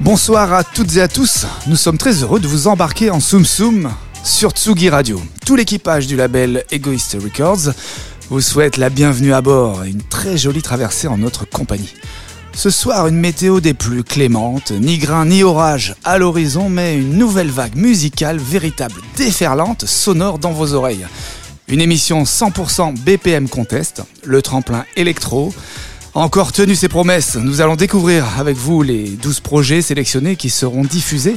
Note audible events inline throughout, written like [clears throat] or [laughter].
Bonsoir à toutes et à tous. Nous sommes très heureux de vous embarquer en Soum Soum sur Tsugi Radio. Tout l'équipage du label Egoist Records vous souhaite la bienvenue à bord et une très jolie traversée en notre compagnie. Ce soir, une météo des plus clémentes, ni grain ni orage à l'horizon, mais une nouvelle vague musicale véritable, déferlante, sonore dans vos oreilles. Une émission 100% BPM Contest, le tremplin électro, encore tenu ses promesses, nous allons découvrir avec vous les 12 projets sélectionnés qui seront diffusés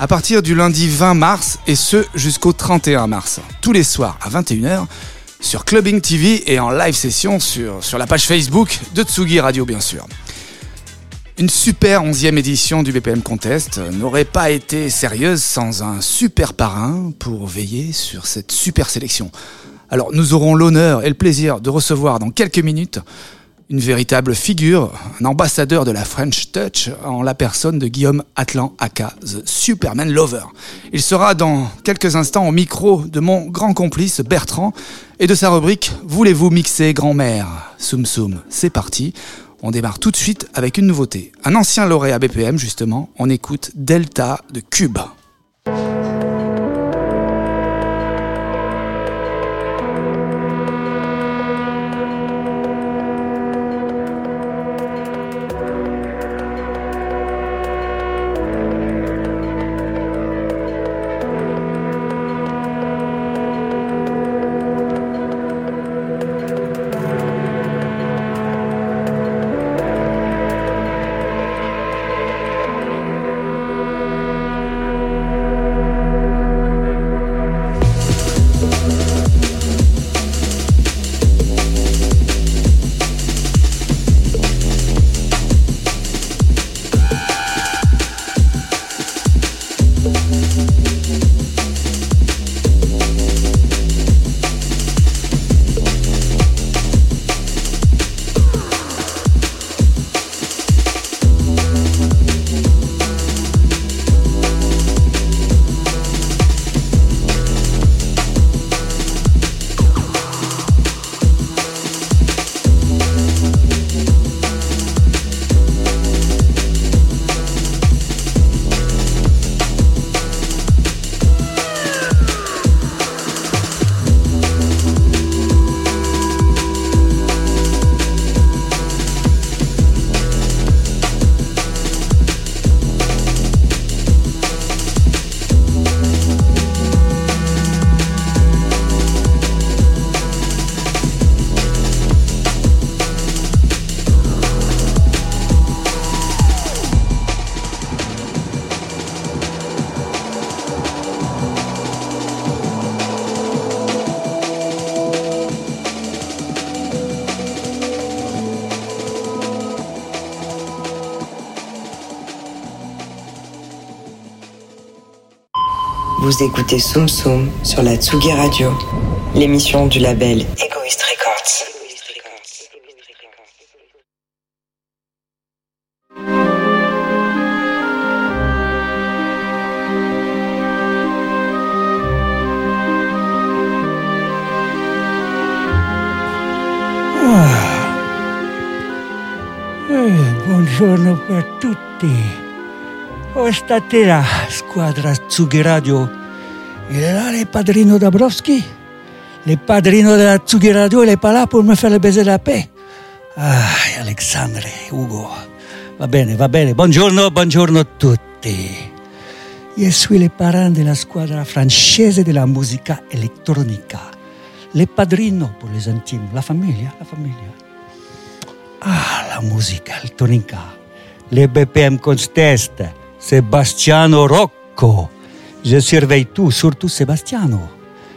à partir du lundi 20 mars et ce jusqu'au 31 mars, tous les soirs à 21h sur Clubbing TV et en live session sur, sur la page Facebook de Tsugi Radio bien sûr. Une super 11e édition du BPM Contest n'aurait pas été sérieuse sans un super parrain pour veiller sur cette super sélection. Alors nous aurons l'honneur et le plaisir de recevoir dans quelques minutes une véritable figure, un ambassadeur de la French Touch en la personne de Guillaume Atlan aka The Superman Lover. Il sera dans quelques instants au micro de mon grand complice Bertrand et de sa rubrique Voulez-vous mixer grand-mère? Soum Soum, c'est parti. On démarre tout de suite avec une nouveauté. Un ancien lauréat BPM justement, on écoute Delta de Cube. Vous écoutez Soum Soum sur la Tsugi Radio, l'émission du label Egoist Records. Eh, buongiorno per tutti. Oh, stasera, squadra Tsugi Radio. Il est là, Dabrowski. Le padrino della Tsugi Radio, il est pas là pour me faire le baiser de la. Ah, Alexandre, Ugo. Va bene, va bene. Buongiorno, buongiorno a tutti. Je suis le parrain della squadra francese della musica elettronica. Le padrino pour les intimes. La famiglia, la famiglia. Ah, la musica elettronica. Le BPM Contest. Sebastiano Rocco. Je surveille tout, surtout Sebastiano.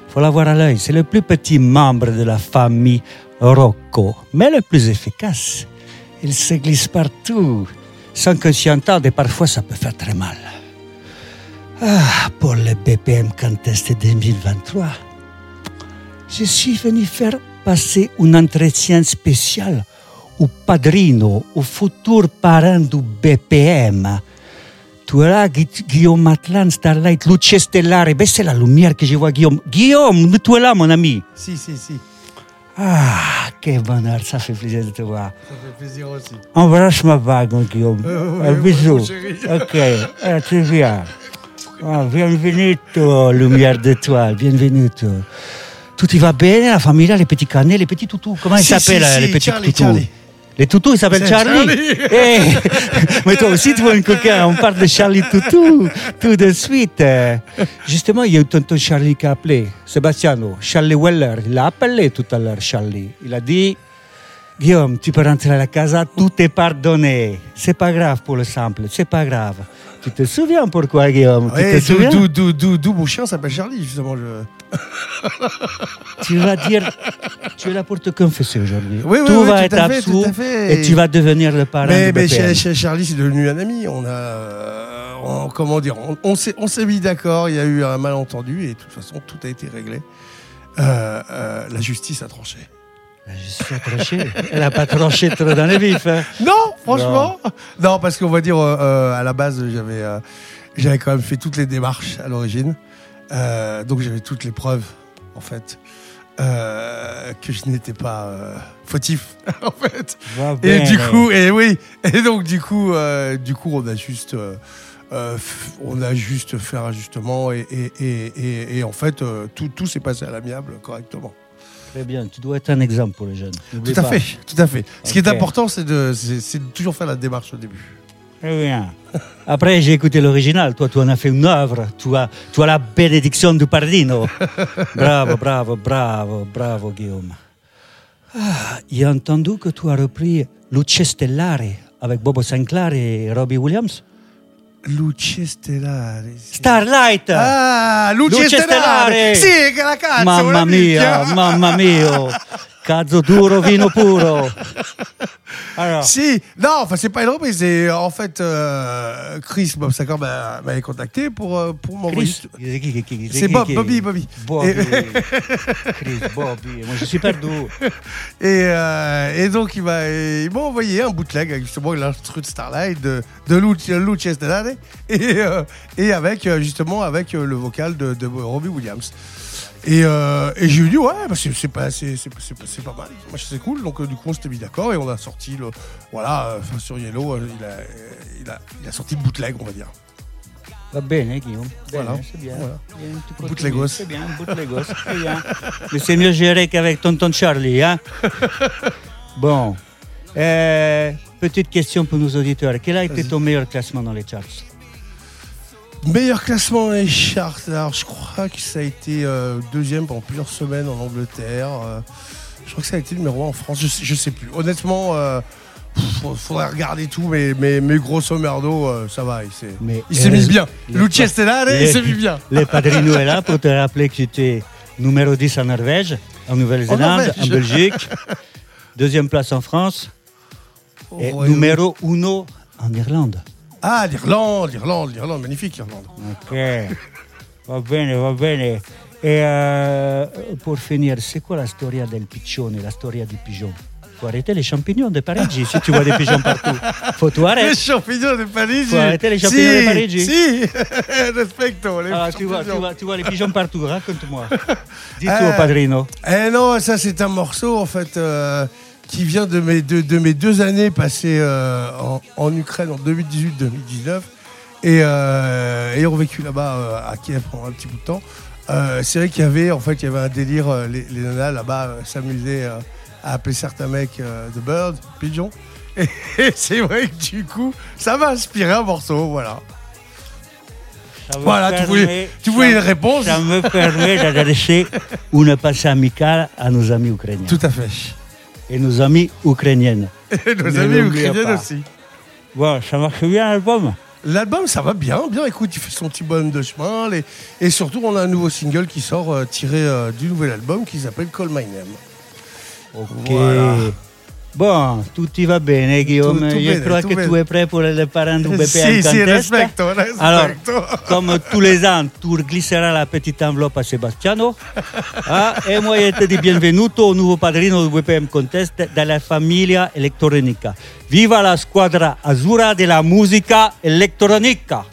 Faut l'avoir à l'œil. C'est le plus petit membre de la famille Rocco, mais le plus efficace. Il se glisse partout, sans qu'on s'y entende, et parfois ça peut faire très mal. Ah, pour le BPM Contest 2023, je suis venu faire passer un entretien spécial o padrino, o futur parent du BPM. Tu es là, Gui- Guillaume Matlan, Starlight, Luce Stellare. C'est la lumière que je vois, Guillaume. Guillaume, tu es là, mon ami. Si, si, si. Ah, quel bonheur, ça fait plaisir de te voir. Ça fait plaisir aussi. Embrasse ma bague, mon Guillaume. [laughs] Euh, Un ouais, bisou. ouais. [laughs] Ok, ah, tu viens. Ah, bienvenue, lumière d'étoile, bienvenue. Tout y va bien, la famille, les petits canets, les petits toutous. Comment ils s'appellent, si, les petits Charlie, toutous? Charlie. Les toutous, ils s'appellent C'est Charlie. Charlie. [laughs] Eh, mais toi aussi, tu vois une coquin, on parle de Charlie Toutou, tout de suite. Justement, il y a eu tonton Charlie qui a appelé, Sebastiano, Charlie Weller, il l'a appelé tout à l'heure, Charlie. Il a dit, Guillaume, tu peux rentrer à la casa, tout est pardonné. C'est pas grave pour le simple, c'est pas grave. Tu te souviens pourquoi, Guillaume? Ouais, d'où- mon chien s'appelle Charlie, justement. Je... [laughs] Tu vas dire, tu es là pour te confesser aujourd'hui. Oui, oui, tout oui, va tout être à fait, absous tout à fait. et tu vas devenir le parrain Mais, du mais chez, chez Charlie, c'est devenu un ami. On a, euh, on- comment dire, on, on s'est, on s'est mis d'accord. Il y a eu un malentendu et de toute façon, tout a été réglé. Euh, euh, la justice a tranché. Je suis tranché. Elle n'a pas tranché trop dans les vifs. hein. Non, franchement, non, parce qu'on va dire, euh, à la base, j'avais, j'avais quand même fait toutes les démarches à l'origine, Euh, donc j'avais toutes les preuves, en fait, euh, que je n'étais pas euh, fautif, [laughs] en fait. Et du coup, et oui, et donc du coup, euh, du coup, on a juste, on a juste fait un ajustement et, et, et, et, et en fait, tout, tout s'est passé à l'amiable correctement. Très bien, tu dois être un exemple pour les jeunes. Tout à pas. fait, tout à fait. Ce qui est important, c'est de, c'est, c'est de toujours faire la démarche au début. Très bien. Après, j'ai écouté l'original. Toi, tu en as fait une œuvre. Tu as, tu as la bénédiction du Pardino. [laughs] bravo, bravo, bravo, bravo, Guillaume. Ah, j'ai entendu que tu as repris Luce Stellare avec Bobo Sinclair et Robbie Williams. Luce Stellare. Starlight! Ah, Luce, Luce Stellare! Stellare! Sì, che la cazzo! mamma mia, mamma mia! [laughs] Cazzo duro, vino puro! Alors, Si, non, enfin c'est pas une reprise, c'est en fait euh, Chris Bob Sacker m'a- m'avait contacté pour, euh, pour m'envoyer. C'est Bob, Bobby, Bobby. Bobby. Et- Chris, Bobby. Moi, je suis perdu. [laughs] Et, euh, et donc il m'a envoyé un bootleg avec justement l'instru de Starlight de, de Luce, et, euh, et avec euh, justement avec euh, le vocal de, de Robbie Williams. Et, euh, et je lui ai dit ouais bah, c'est pas c'est pas, mal c'est cool donc euh, du coup on s'était mis d'accord et on a sorti le voilà euh, sur Yellow euh, il a, il a il a sorti le bootleg on va dire Va bene, Guillaume. Bene, Voilà. c'est bien. Voilà. Bootlegos. C'est bien, bootlegos, c'est bien. Mais c'est mieux géré qu'avec tonton Charlie, hein [laughs] Bon. Petite question pour nos auditeurs. Quel a été ton meilleur classement dans les charts? Meilleur classement dans les charts. Alors, je crois que ça a été euh, deuxième pendant plusieurs semaines en Angleterre. euh, je crois que ça a été numéro un en France. Je sais, je sais plus. Honnêtement, euh, pff, faudrait regarder tout, mais, mais, mais grosso merdo, euh, ça va. Il s'est, Mais il s'est mis bien. Luce pa- Stellare, il s'est mis bien. Le Padrino est là pour te rappeler que tu étais numéro 10 en Norvège, en Nouvelle-Zélande, Norvège. en Belgique, deuxième place en France et numéro 1 en Irlande. Ah, l'Irlande, l'Irlande, l'Irlande, magnifique l'Irlande. Ok, va bene, va bene. Et euh, pour finir, c'est quoi la storia del piccione, la storia du pigeon? Faut arrêter les champignons de Parigi si tu vois des pigeons partout. Faut tout Les arrêter. champignons de Parigi. Faut arrêter les champignons si, de Parigi. Si, [laughs] respecto les Ah, tu, vois, tu, vois, tu vois les pigeons partout, raconte-moi. [laughs] Dis Euh, padrino. Eh non, ça c'est un morceau en fait euh, qui vient de mes deux, de mes deux années passées euh, en, en Ukraine en 2018-2019 et euh, ayant vécu là-bas euh, à Kiev pendant un petit bout de temps. euh, c'est vrai qu'il y avait en fait il y avait un délire euh, les, les nanas là-bas s'amusaient à appeler certains mecs The Bird, pigeon. Et, [laughs] et c'est vrai que du coup ça m'a inspiré un morceau, voilà. Voilà, tu voulais, tu ça- voulais une réponse Ça me permet d'adresser [laughs] une pensée amicale à nos amis ukrainiens Tout à fait. Et nos amis ukrainiennes. Et nos ukrainiens pas. aussi. Bon, ça marche bien l'album L'album, ça va bien, bien. Écoute, il fait son petit bonhomme de chemin. les- Et surtout, on a un nouveau single qui sort euh, tiré euh, du nouvel album qui s'appelle Call My Name. Ok. Voilà. Bon, tutti va bene Guillaume, Tutto je bene, crois tutto que tu bene. es prêt pour le parrain du BPM Si, si, Contest. respecto, respecto. Alors, comme tous les ans, tu glisseras la petite enveloppe à Sebastiano. Ah, et moi, je te dis benvenuto au nouveau padrino du BPM Contest della famiglia elettronica. Viva la squadra azzurra della musica elettronica!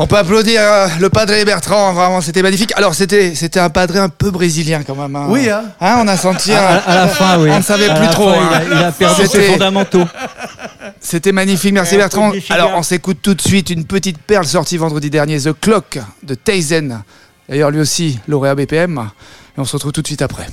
On peut applaudir euh, le padré Bertrand, vraiment, c'était magnifique. Alors, c'était, c'était un padré un peu brésilien quand même. hein. Oui, hein. on a senti. À, un- à la fin, oui. On ne savait À plus trop. fin, hein. Il, a, il a perdu ses C'était- fondamentaux. C'était magnifique, merci Bertrand. Alors, on s'écoute tout de suite une petite perle sortie vendredi dernier, The Clock de Taizen. D'ailleurs, lui aussi, lauréat BPM. Et on se retrouve tout de suite après.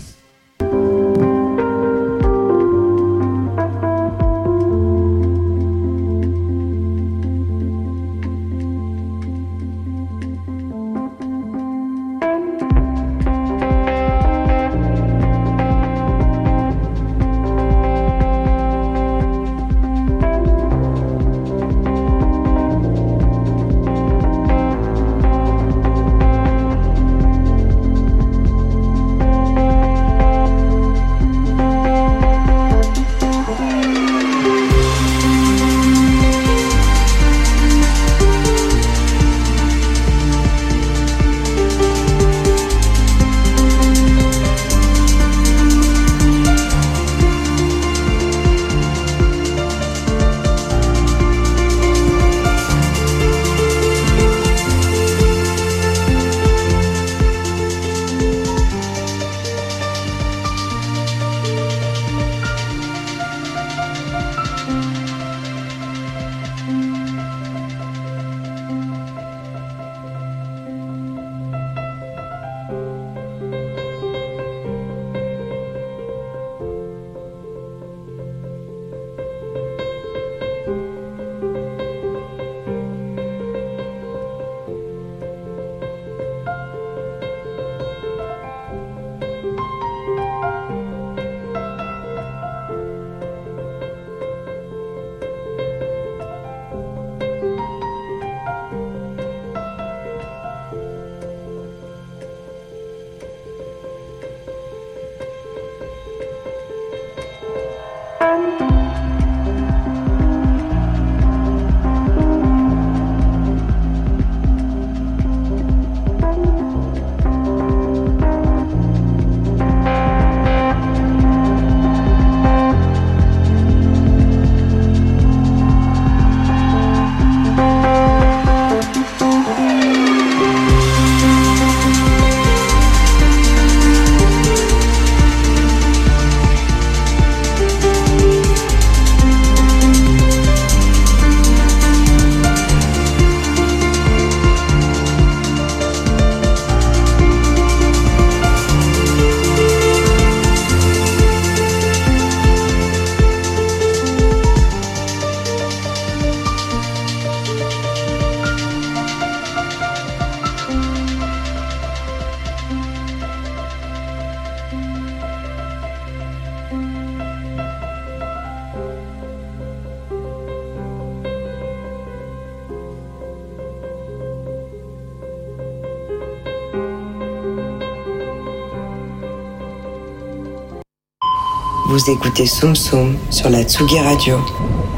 Vous écoutez Soum Soum sur la Tsugi Radio,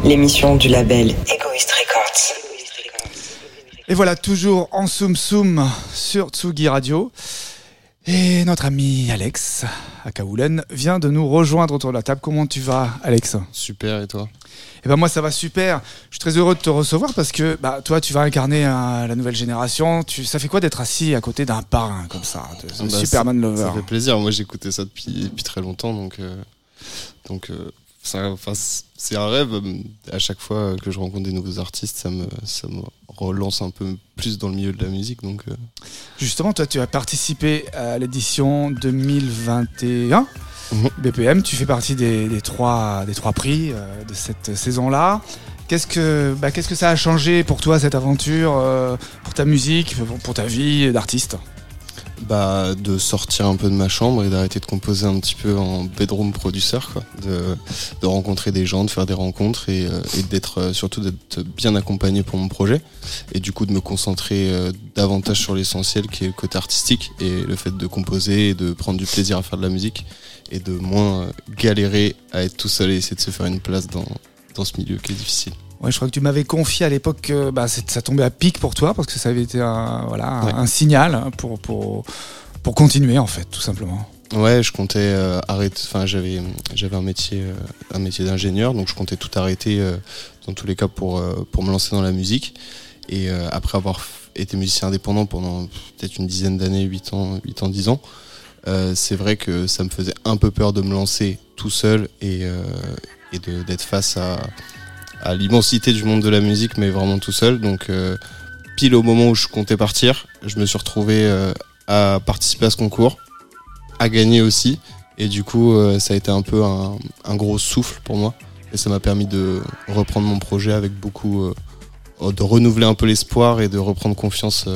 l'émission du label Egoist Records. Et voilà, toujours en Soum Soum sur Tsugi Radio. Et notre ami Alex, à Kaoulen, vient de nous rejoindre autour de la table. Comment tu vas, Alex? Super, et toi? Eh ben moi, ça va super. Je suis très heureux de te recevoir parce que bah, toi, tu vas incarner euh, la nouvelle génération. Tu, ça fait quoi d'être assis à côté d'un parrain comme ça, de, de Ah bah, Superman Lover Ça fait plaisir. Moi, j'écoutais ça depuis, depuis très longtemps, donc, euh, donc euh, c'est un rêve. euh, À chaque fois que je rencontre des nouveaux artistes, ça me, ça me relance un peu plus dans le milieu de la musique. Donc, euh, Justement, toi, tu as participé à l'édition 2021 Mhm. BPM. Tu fais partie des, des trois, des trois prix de cette saison-là. Qu'est-ce que, bah, qu'est-ce que ça a changé pour toi, cette aventure, pour ta musique, pour ta vie d'artiste? Bah, de sortir un peu de ma chambre et d'arrêter de composer un petit peu en bedroom producer, quoi. De, rencontrer des gens, de faire des rencontres et, euh, d'être euh, surtout d'être bien accompagné pour mon projet et du coup de me concentrer euh, davantage sur l'essentiel qui est le côté artistique et le fait de composer et de prendre du plaisir à faire de la musique et de moins galérer à être tout seul et essayer de se faire une place dans, dans ce milieu qui est difficile. Ouais, je crois que tu m'avais confié à l'époque que bah, ça tombait à pic pour toi parce que ça avait été un, voilà, un- Ouais. un signal pour, pour, pour continuer en fait, tout simplement. Ouais, je comptais euh, arrêter. Enfin, j'avais j'avais un métier euh, un métier d'ingénieur, donc je comptais tout arrêter euh, dans tous les cas pour pour me lancer dans la musique. Et après avoir été musicien indépendant pendant peut-être une dizaine d'années, 8 ans, 8 ans, 10 ans, c'est vrai que ça me faisait un peu peur de me lancer tout seul et d'être face à à l'immensité du monde de la musique, mais vraiment tout seul. Donc euh, pile au moment où je comptais partir, je me suis retrouvé euh, à participer à ce concours à gagner aussi. Et du coup, euh, ça a été un peu un, un gros souffle pour moi. Et ça m'a permis de reprendre mon projet avec beaucoup. euh, de renouveler un peu l'espoir et de reprendre confiance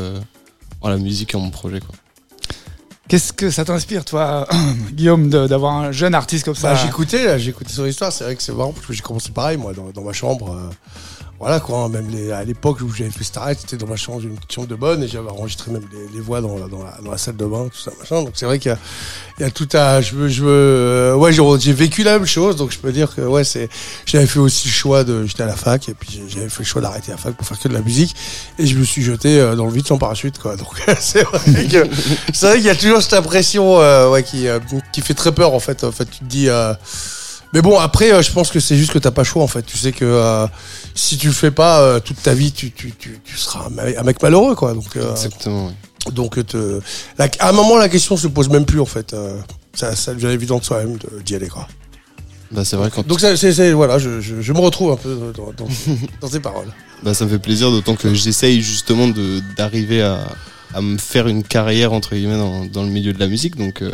en la musique et en mon projet. Quoi. Qu'est-ce que ça t'inspire, toi, [clears throat] Guillaume, d'avoir un jeune artiste comme ça? Bah, j'écoutais, j'écoutais son histoire. C'est vrai que c'est marrant parce que j'ai commencé pareil, moi, dans, dans ma chambre. euh, voilà, quoi. hein, même les- à l'époque où j'avais fait Starlight, c'était dans ma chambre, une chambre de bonne, et j'avais enregistré même les, voix dans, la- dans, la, dans la salle de bain, tout ça, machin. Donc c'est vrai qu'il y y a tout à, je veux, je veux, euh, ouais, j'ai vécu la même chose, donc je peux dire que, ouais, c'est, j'avais fait aussi le choix de, j'étais à la fac, et puis j'avais fait le choix d'arrêter la fac pour faire que de la musique, et je me suis jeté euh, dans le vide sans parachute, quoi. Donc [laughs] c'est vrai que, c'est vrai qu'il y a toujours cette impression, euh, ouais, qui, euh, qui fait très peur, en fait. En fait, tu te dis, euh, mais bon, après, euh, je pense que c'est juste que t'as pas le choix, en fait. Tu sais que euh, si tu le fais pas euh, toute ta vie, tu, tu, tu, tu seras un mec, un mec malheureux, quoi. Donc, euh, Exactement. ouais. donc te, la- à un moment, la question se pose même plus, en fait. Ça, ça devient évident de soi-même d'y aller, quoi. Bah, c'est vrai quand Donc, ça, c'est, c'est- voilà, je, je, je me retrouve un peu dans, dans, dans [laughs] tes paroles. bah, ça me fait plaisir, d'autant que j'essaye justement de d'arriver à, à me faire une carrière entre guillemets dans, dans le milieu de la musique. Donc euh,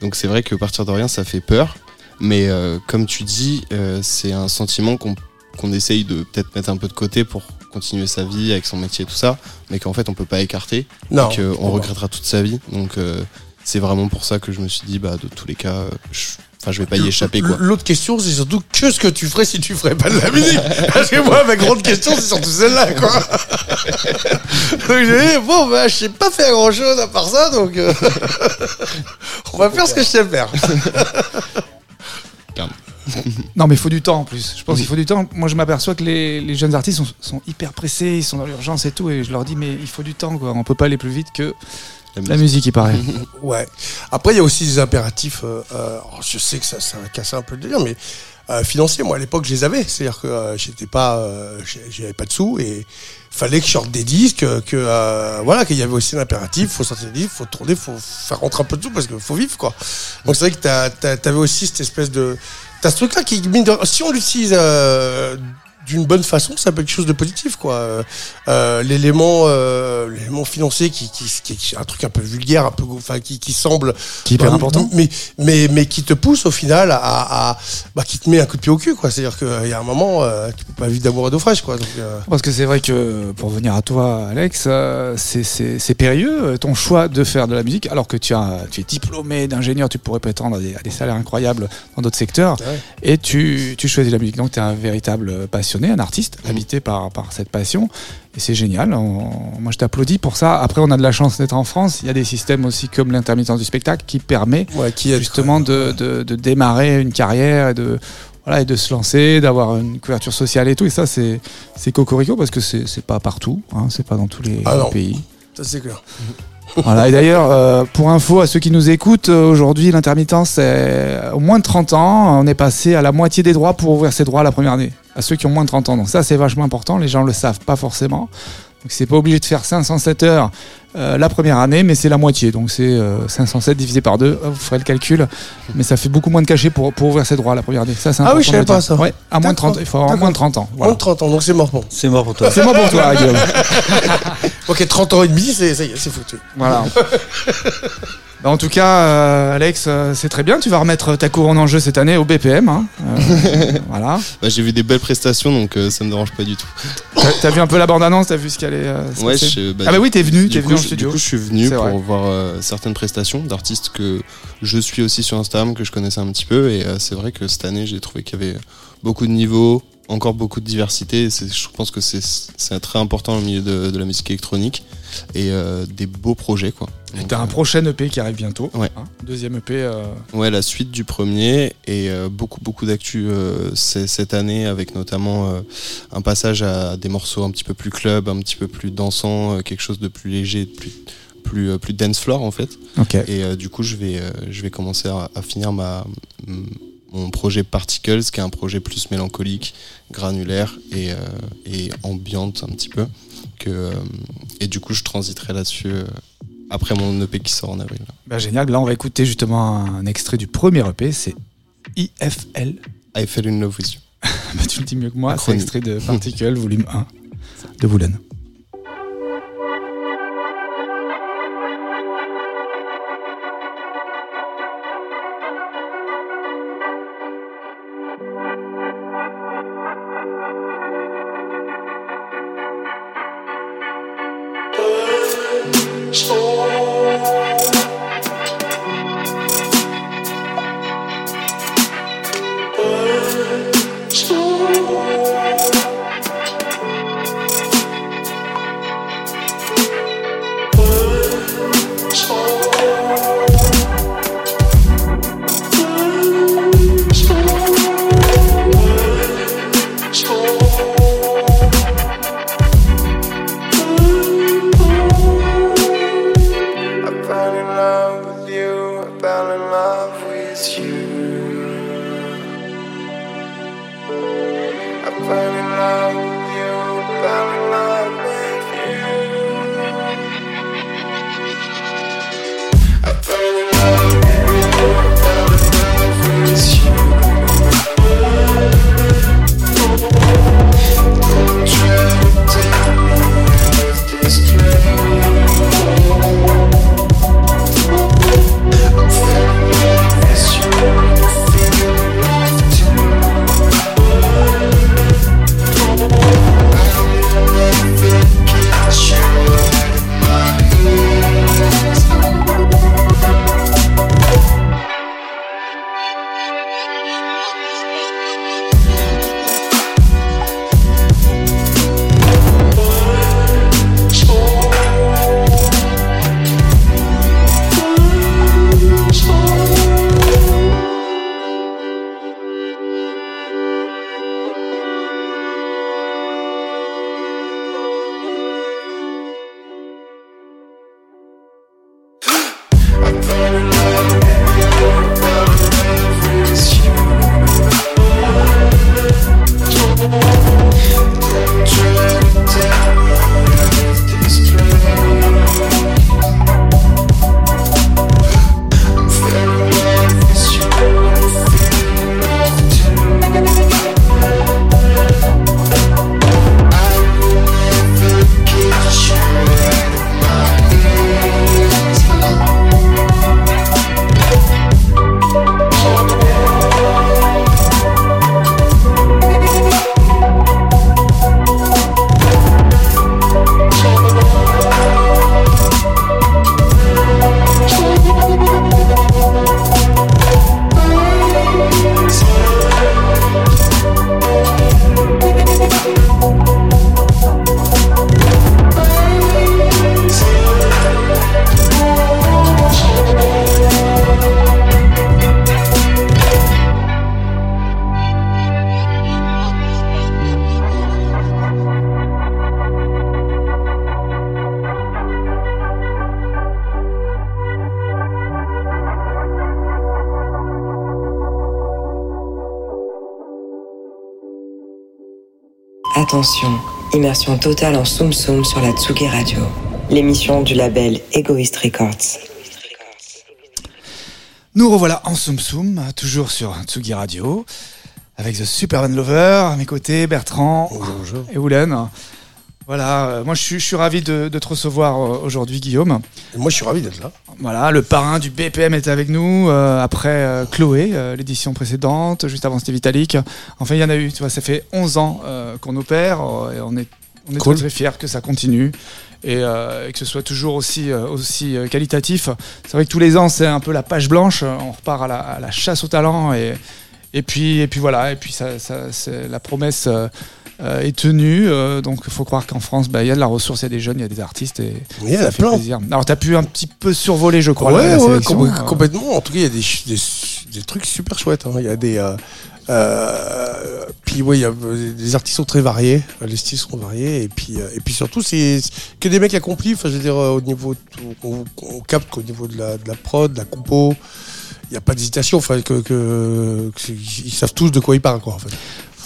donc c'est vrai que partir de rien, ça fait peur. Mais euh, comme tu dis, euh, c'est un sentiment qu'on essaye de peut-être mettre un peu de côté pour continuer sa vie avec son métier et tout ça, mais qu'en fait on peut pas écarter, Non. et qu'on regrettera toute sa vie. Donc euh, c'est vraiment pour ça que je me suis dit, bah de tous les cas, je, enfin je vais pas y échapper quoi. L'autre question, c'est surtout que ce que tu ferais si tu ferais pas de la musique? [laughs] Parce que moi, ma grande question, c'est surtout celle-là, quoi. [laughs] donc j'ai dit, bon, bah, je sais pas faire grand-chose à part ça, donc euh, [laughs] on va faire ce que je sais faire. [laughs] Non, mais il faut du temps en plus. Je pense qu'il faut du temps. Moi, je m'aperçois que les, les jeunes artistes sont, sont hyper pressés, ils sont dans l'urgence et tout, et je leur dis, mais il faut du temps, quoi. On peut pas aller plus vite que la musique, il paraît. [laughs] Ouais. Après, il y a aussi des impératifs. euh, euh, je sais que ça, ça va casser un peu le délire, mais financiers, moi, à l'époque, je les avais. C'est-à-dire que euh, j'étais pas, euh, j'avais pas de sous et fallait que je sorte des disques, que euh, voilà, qu'il y avait aussi un impératif. Faut sortir des disques, faut tourner, faut faire rentrer un peu de sous parce qu'il faut vivre, quoi. Donc c'est vrai que t'avais aussi cette espèce de, t'as ce truc-là qui, mine de- si on l'utilise euh, d'une bonne façon, ça peut être quelque chose de positif, quoi. Euh, euh, l'élément, euh, l'élément financier qui, qui, qui, qui est un truc un peu vulgaire, un peu, enfin, qui, qui semble Qui est hyper bah, important. mais, mais, mais qui te pousse au final à, à bah, qui te met un coup de pied au cul, quoi. C'est-à-dire qu'il y a un moment, euh, tu peux pas vivre d'amour et d'eau fraîche, quoi. Donc, Parce que c'est vrai que, pour venir à toi, Alex, c'est- c'est c'est périlleux, ton choix de faire de la musique, alors que tu, as, tu es diplômé d'ingénieur, tu pourrais prétendre à des, à des salaires incroyables dans d'autres secteurs, Ouais. et tu, tu choisis la musique. Donc tu es un véritable passionné, un artiste, Mhm. habité par, par cette passion, et c'est génial. On- moi, je t'applaudis pour ça. Après, on a de la chance d'être en France. Il y a des systèmes aussi comme l'intermittence du spectacle qui permet ouais, qui justement de, de, de démarrer une carrière et de, voilà, et de se lancer, d'avoir une couverture sociale et tout. Et ça, c'est c'est cocorico parce que c'est c'est pas partout, hein, c'est pas dans tous les Ah pays. Ça, c'est clair. Voilà. Et d'ailleurs, euh, pour info à ceux qui nous écoutent, euh, aujourd'hui, l'intermittence, c'est au moins de 30 ans, on est passé à la moitié des droits pour ouvrir ses droits la première année, à ceux qui ont moins de 30 ans. Donc ça, c'est vachement important, les gens le savent pas forcément. Donc c'est pas obligé de faire 507 heures euh, la première année, mais c'est la moitié. Donc c'est euh, 507 divisé par 2, vous ferez le calcul. Mais ça fait beaucoup moins de cachets pour, pour ouvrir ses droits la première année. Ça, c'est Ah oui, je savais pas ça. Ouais, à moins de 30, D'accord. il faut avoir moins de 30 ans. Moins de 30 ans, donc c'est mort. Bon. C'est mort pour toi. C'est moi pour toi, Guillaume. [laughs] Ok, 30 ans et demi, c'est, ça y est, c'est foutu. Voilà. [laughs] Bah, en tout cas, euh, Alex, euh, c'est très bien. Tu vas remettre ta couronne en jeu cette année au BPM. hein. Euh, [laughs] voilà. Bah, j'ai vu des belles prestations, donc euh, ça me dérange pas du tout. T'as t'as vu un peu la bande-annonce? T'as vu ce qu'elle est euh, se Ouais, passer je- bah, Ah bah oui, t'es venu, Du t'es coup, venu en je- studio. Du coup, je suis venu C'est pour vrai. voir euh, certaines prestations d'artistes que je suis aussi sur Instagram, que je connaissais un petit peu. Et euh, c'est vrai que cette année, j'ai trouvé qu'il y avait beaucoup de niveaux, encore beaucoup de diversité. C'est- Je pense que c'est c'est très important au milieu de, de la musique électronique et euh, des beaux projets quoi. Et T'as un euh, prochain EP qui arrive bientôt. Ouais. hein. Deuxième EP. euh, Ouais, la suite du premier et beaucoup beaucoup d'actu cette année avec notamment un passage à des morceaux un petit peu plus club, un petit peu plus dansant, quelque chose de plus léger, de plus plus plus dance floor en fait. Ok. Et euh, du coup, je vais euh, je vais commencer à, à finir ma mon projet Particles, qui est un projet plus mélancolique, granulaire et euh, et ambiante un petit peu. Que euh, et du coup, je transiterai là-dessus euh, après mon EP qui sort en avril. Bah, génial. Là, on va écouter justement un extrait du premier EP. C'est IFL. I fell in love with you. [laughs] Bah, tu le dis mieux que moi. C'est extrait de Particle, volume 1 de Woolen. Immersion totale en Soum Soum sur la Tsugi Radio. L'émission du label Egoist Records. Nous revoilà en Soum Soum, toujours sur Tsugi Radio, avec The Superman Lover, à mes côtés, Bertrand et Oulen. Voilà, euh, moi je suis, je suis ravi de, de te recevoir euh, aujourd'hui, Guillaume. Et moi, je suis ravi d'être là. Voilà, le parrain du BPM est avec nous, euh, après euh, Chloé, euh, l'édition précédente, juste avant c'était Vitalik. Enfin, il y en a eu, tu vois, ça fait 11 ans euh, qu'on opère, euh, et on est, on est Cool. très, très fiers que ça continue. Et, euh, et que ce soit toujours aussi, euh, aussi euh, qualitatif. C'est vrai que tous les ans, c'est un peu la page blanche. On repart à la, à la chasse au talent et, Et puis, et puis voilà, et puis ça, ça- c'est- la promesse est tenue. donc il faut croire qu'en France, bah, il y a de la ressource, il y a des jeunes, il y a des artistes et Il y a fait plein. plaisir. Alors tu as pu un petit peu survoler, je crois, la- ouais, la, ouais, sélection. com- complètement. En tout cas, il y a des, ch- des, des trucs super chouettes. hein. Il y a des. Euh, euh, puis il y a euh, des artistes sont très variés, euh, les styles sont variés, et puis euh, et puis surtout c'est que des mecs accomplis. Enfin, je veux dire euh, au niveau, on, capte qu'au niveau de la, de la prod, de la compo, il n'y a pas d'hésitation. Enfin, que, que, que- ils savent tous de quoi ils parlent, quoi. En fait.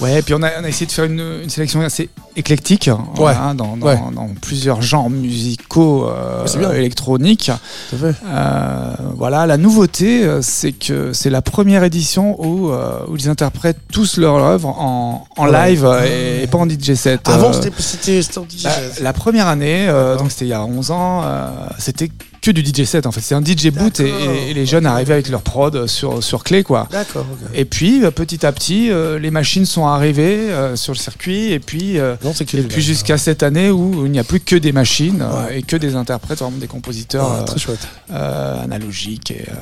Ouais, et puis on a, on a essayé de faire une, une sélection assez éclectique hein, voilà, dans, dans- ouais. dans plusieurs genres musicaux euh, c'est bien. électroniques. Euh, voilà, la nouveauté, euh, c'est que c'est la première édition où, euh, où ils interprètent tous leur œuvre en, en Ouais. live euh, et, pas en DJ set. Avant, c'était en DJ. bah, la première année, euh, donc c'était il y a 11 ans, c'était que du DJ set en fait. C'est un DJ boot et, les jeunes arrivaient avec leur prod sur, sur clé quoi. D'accord. ok. Et puis euh, petit à petit, euh, les machines sont arrivées euh, sur le circuit et puis, euh, Non, c'est que et puis jusqu'à cette année où il n'y a plus que des machines euh, Ouais. et que des interprètes, vraiment des compositeurs euh, très chouette. euh, analogiques et, euh,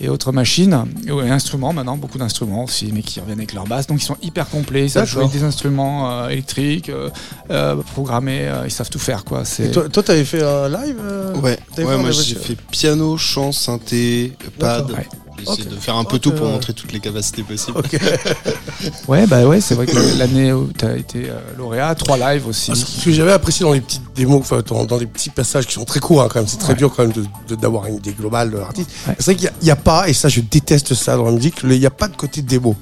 et autres machines. Et, ouais, instruments maintenant, beaucoup d'instruments aussi, mais qui reviennent avec leur basse. Donc ils sont hyper complets, ils savent jouer des instruments euh, électriques, euh, euh, programmés, euh, ils savent tout faire quoi. Et toi, t'avais fait un live euh, Ouais, ouais moi j'ai fait piano, chant, synthé, pad. Ok. de faire un peu tout pour montrer toutes les capacités possibles. [laughs] Ouais, bah ouais, c'est vrai que l'année où tu as été euh, lauréat, trois lives aussi. Ah, Ce que j'avais apprécié dans les petites démos, enfin, dans, dans les petits passages qui sont très courts, hein, quand même, c'est très Ouais. dur quand même d'avoir une idée globale de l'artiste. Ouais. C'est vrai qu'il n'y a, pas, et ça je déteste ça dans la musique, il n'y a pas de côté démo.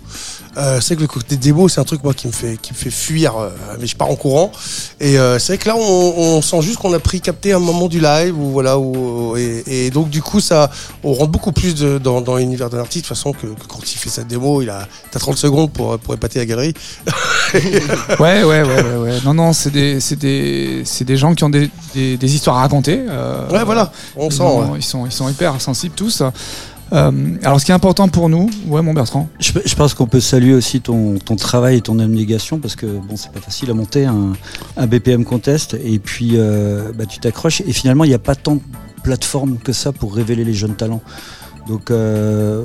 Euh, c'est vrai que le côté démo, c'est un truc moi qui me fait qui me fait fuir, euh, mais je pars en courant. Et euh, c'est vrai que là, on, on sent juste qu'on a pris capté un moment du live, ou voilà, où, et, et donc du coup, ça, on rentre beaucoup plus de- dans, dans l'univers d'un artiste, de toute façon que, que quand il fait sa démo, il a t'as 30 secondes pour pour épater la galerie. [laughs] Ouais, ouais, ouais, ouais, ouais. Non, non, c'est des, c'est des, c'est des gens qui ont des, des, des histoires à raconter. euh, Ouais, voilà, on ils, sent. ont- ouais. ils sont, ils sont hyper sensibles tous. Euh, alors, ce qui est important pour nous, ouais, mon Bertrand. Je, je pense qu'on peut saluer aussi ton, ton travail et ton abnégation parce que bon, c'est pas facile à monter un, un BPM contest et puis euh, bah, tu t'accroches et finalement il n'y a pas tant de plateformes que ça pour révéler les jeunes talents. Donc euh,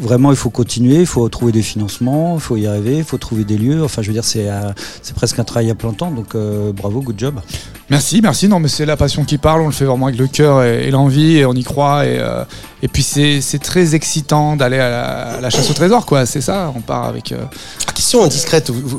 vraiment il faut continuer, il faut trouver des financements, il faut y arriver, il faut trouver des lieux. Enfin je veux dire c'est euh, c'est presque un travail à plein temps donc euh, bravo, good job. Merci, merci. Non, mais c'est la passion qui parle. On le fait vraiment avec le cœur et, et l'envie, et on y croit. Et, euh, et puis c'est, c'est très excitant d'aller à la, à la chasse au trésor, quoi. C'est ça. On part avec. euh, Question indiscrète, vous- vous-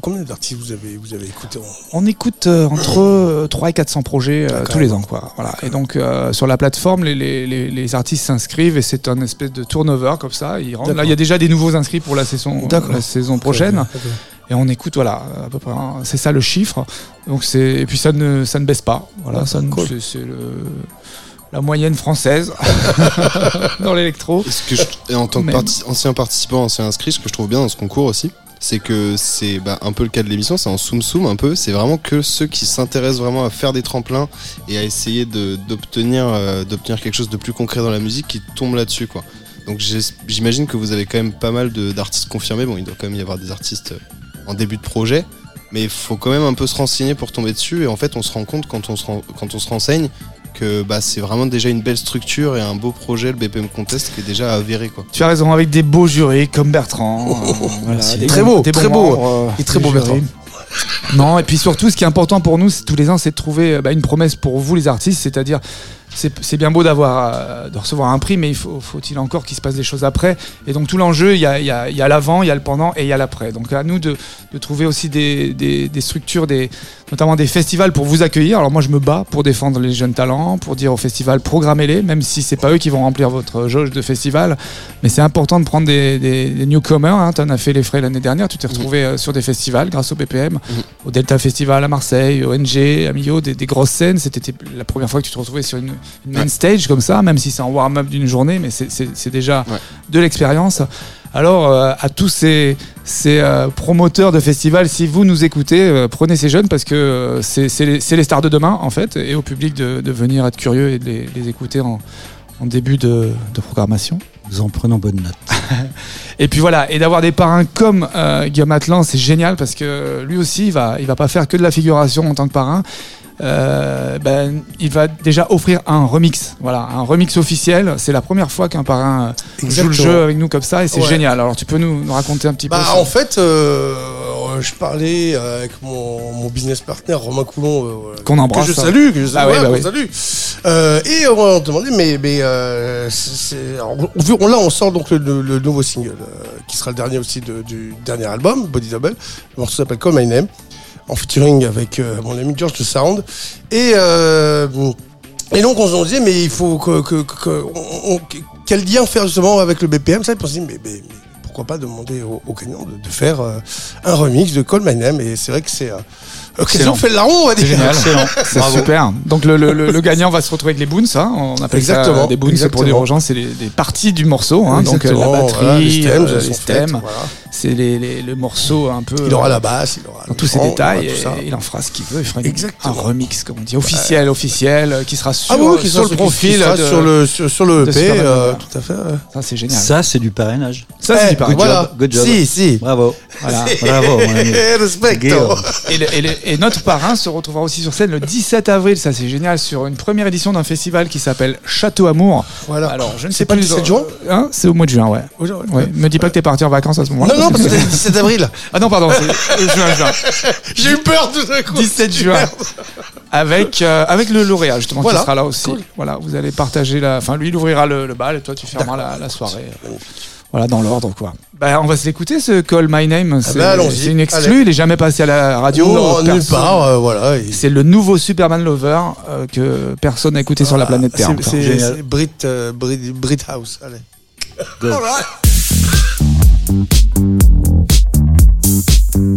combien d'artistes vous avez, vous avez écouté On écoute euh, entre euh, 3 et 400 projets euh, tous les ans. Quoi. Voilà. Et donc, euh, sur la plateforme, les, les, les, les artistes s'inscrivent et c'est un espèce de turnover comme ça. Ils rentrent. Là, il y a déjà des nouveaux inscrits pour la saison, la saison prochaine. Et on écoute, voilà, à peu près. hein, c'est ça le chiffre. Donc c'est et puis ça ne, ça ne baisse pas. Voilà, ça ne- Cool. c'est, le, la moyenne française [laughs] dans l'électro. Et en tant que Même. parti- ancien participant, ancien inscrit, ce que je trouve bien dans ce concours aussi, c'est que c'est bah, un peu le cas de l'émission, c'est en soum soum un peu. C'est vraiment que ceux qui s'intéressent vraiment à faire des tremplins et à essayer euh, d'obtenir quelque chose de plus concret dans la musique qui tombent là-dessus quoi. Donc j'imagine que vous avez quand même pas mal d'artistes confirmés. Bon, il doit quand même y avoir des artistes euh, en début de projet, mais il faut quand même un peu se renseigner pour tomber dessus. Et en fait, on se rend compte quand on se renseigne que bah, c'est vraiment déjà une belle structure et un beau projet, le BPM Contest, qui est déjà avéré quoi. Tu as raison, avec des beaux jurys comme Bertrand. euh, voilà, Merci. des Très beau, très beau. euh, Et très beau. Bertrand. Non, et puis surtout, ce qui est important pour nous, tous les ans, c'est de trouver bah, une promesse pour vous, les artistes, c'est-à-dire. C'est bien beau d'avoir euh, de recevoir un prix, mais il faut, faut-il encore qu'il se passe des choses après. Et donc tout l'enjeu, il y a, il y a- il y a l'avant, il y a le pendant et il y a l'après. Donc à nous de, de trouver aussi des, des- des structures, des, notamment des festivals pour vous accueillir. Alors moi je me bats pour défendre les jeunes talents, pour dire aux festivals programmez-les, même si c'est pas eux qui vont remplir votre jauge de festival. Mais c'est important de prendre des, des, des newcomers. Hein. Tu en as fait les frais l'année dernière, tu t'es retrouvé euh, sur des festivals grâce au BPM, au Delta Festival à Marseille, au NG, à Millau, des, des grosses scènes. C'était la première fois que tu te retrouvais sur une, une main Ouais. stage comme ça, même si c'est en warm-up d'une journée, mais c'est- déjà Ouais. de l'expérience. Alors, euh, à tous ces, ces euh, promoteurs de festivals, si vous nous écoutez, euh, prenez ces jeunes parce que euh, c'est c'est les, c'est les stars de demain, en fait, et au public de, de venir être curieux et de les, les écouter en, en début de, de programmation. Nous en prenons bonne note. [laughs] Et puis voilà, et d'avoir des parrains comme euh, Guillaume Atlan, c'est génial parce que lui aussi, il va, il va pas faire que de la figuration en tant que parrain. Euh, ben, il va déjà offrir un remix, voilà, un remix officiel. C'est la première fois qu'un parrain euh, joue le jeu avec nous comme ça, et c'est Ouais. génial. Alors tu peux nous, nous raconter un petit Bah, peu ça en fait, euh, je parlais avec mon, mon business partner Romain Coulon, euh, Qu'on embrasse, que je hein. salue, que je salue, Ah ouais, ouais, bah oui. salue. Euh, et on m'a demandé, mais, mais euh, c'est- c'est- alors, on, là, on sort donc le, le- le nouveau single, euh, qui sera le dernier aussi de- du dernier album, Body Double. Le morceau s'appelle Call My Name, en featuring avec euh, mon ami George de Sound. Et euh, et donc on se disait, mais il faut que, quel lien faire justement avec le BPM ça, on s'est dit, mais, mais- pourquoi pas demander au, au gagnant de, de faire euh, un remix de Call My Name? Et c'est vrai que c'est Excellent. fait le larron on va C'est dire. génial, [laughs] c'est super. Donc le, le- le- le gagnant va se retrouver avec les boons, hein. on appelle Exactement, ça des boons pour exactement. dire aux gens, c'est les- des parties du morceau, hein. donc euh, la batterie, voilà, les stems, euh, c'est les, les- le morceau un peu. Il aura euh, la basse, il aura dans tous ces chant, détails, il aura tout ça. et il en fera ce qu'il veut. Il fera une- un remix, comme on dit, officiel, officiel, euh, qui sera sur, Ah qui sur sera- le profil. qui sera de- sur le sur, sur le EP, euh, Lover. tout à fait. Ça, c'est génial. Ça, c'est du parrainage. Ça, c'est Eh, du pareil. voilà. Good job. Si, si. Bravo. Voilà. Bravo, mon ami. [laughs] Respecto. Guillaume. Et, le- et notre parrain se retrouvera aussi sur scène le 17 avril, ça c'est génial, sur une première édition d'un festival qui s'appelle Château Amour. Voilà. Alors, je ne C'est sais pas le 17 juin Hein C'est au mois de juin, ouais. Me dis pas que t'es parti en vacances à ce moment-là. Non, non, parce que c'est le 17 avril. Ah non, pardon, c'est euh, juin, juin. [laughs] J'ai eu peur tout d'un coup. 17 juin. Avec, euh, avec le lauréat, justement, Voilà. qui sera là aussi. Cool. Voilà, vous allez partager la. Enfin, lui, il ouvrira le, le bal et toi, tu fermeras la, la soirée. Voilà, dans l'ordre, quoi. Bah, on va se l'écouter, ce Call My Name. C'est bah, c'est une exclue, Allez. il est jamais passé à la radio. Non, nulle Personne- part, euh, voilà. C'est le nouveau Superman Lover euh, que personne n'a écouté sur la planète Terre. C'est- encore. C'est Brit, euh, Brit, Brit House. Allez. When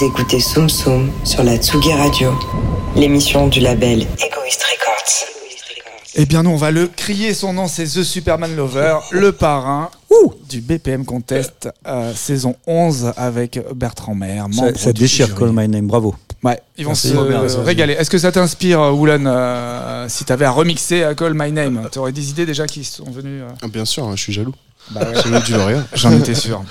Vous écoutez Soum Soum sur la Tsugi Radio, l'émission du label Egoist Records. Eh bien, nous, on va le crier. Son nom, c'est The Superman Lover, le parrain du BPM Contest, euh, saison 11, avec Bertrand Maire. Ça, déchire. Call My Name, bravo. Ouais, ils vont Merci. se ça, régaler. Est-ce que ça t'inspire, euh, Woolan, euh, si t'avais à remixer à Call My Name? T'aurais des idées déjà qui sont venues euh Ah, bien sûr, hein, je suis jaloux. Bah ouais. J'en étais sûr.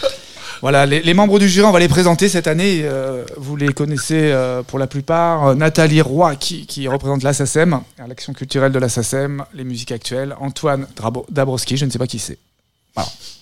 Voilà, les, les membres du jury, on va les présenter cette année. euh, vous les connaissez euh, pour la plupart. Euh, Nathalie Roy, qui, qui représente l'ASSACEM, l'action culturelle de l'ASSACEM, les musiques actuelles. Antoine Drabo- Dabrowski, je ne sais pas qui c'est.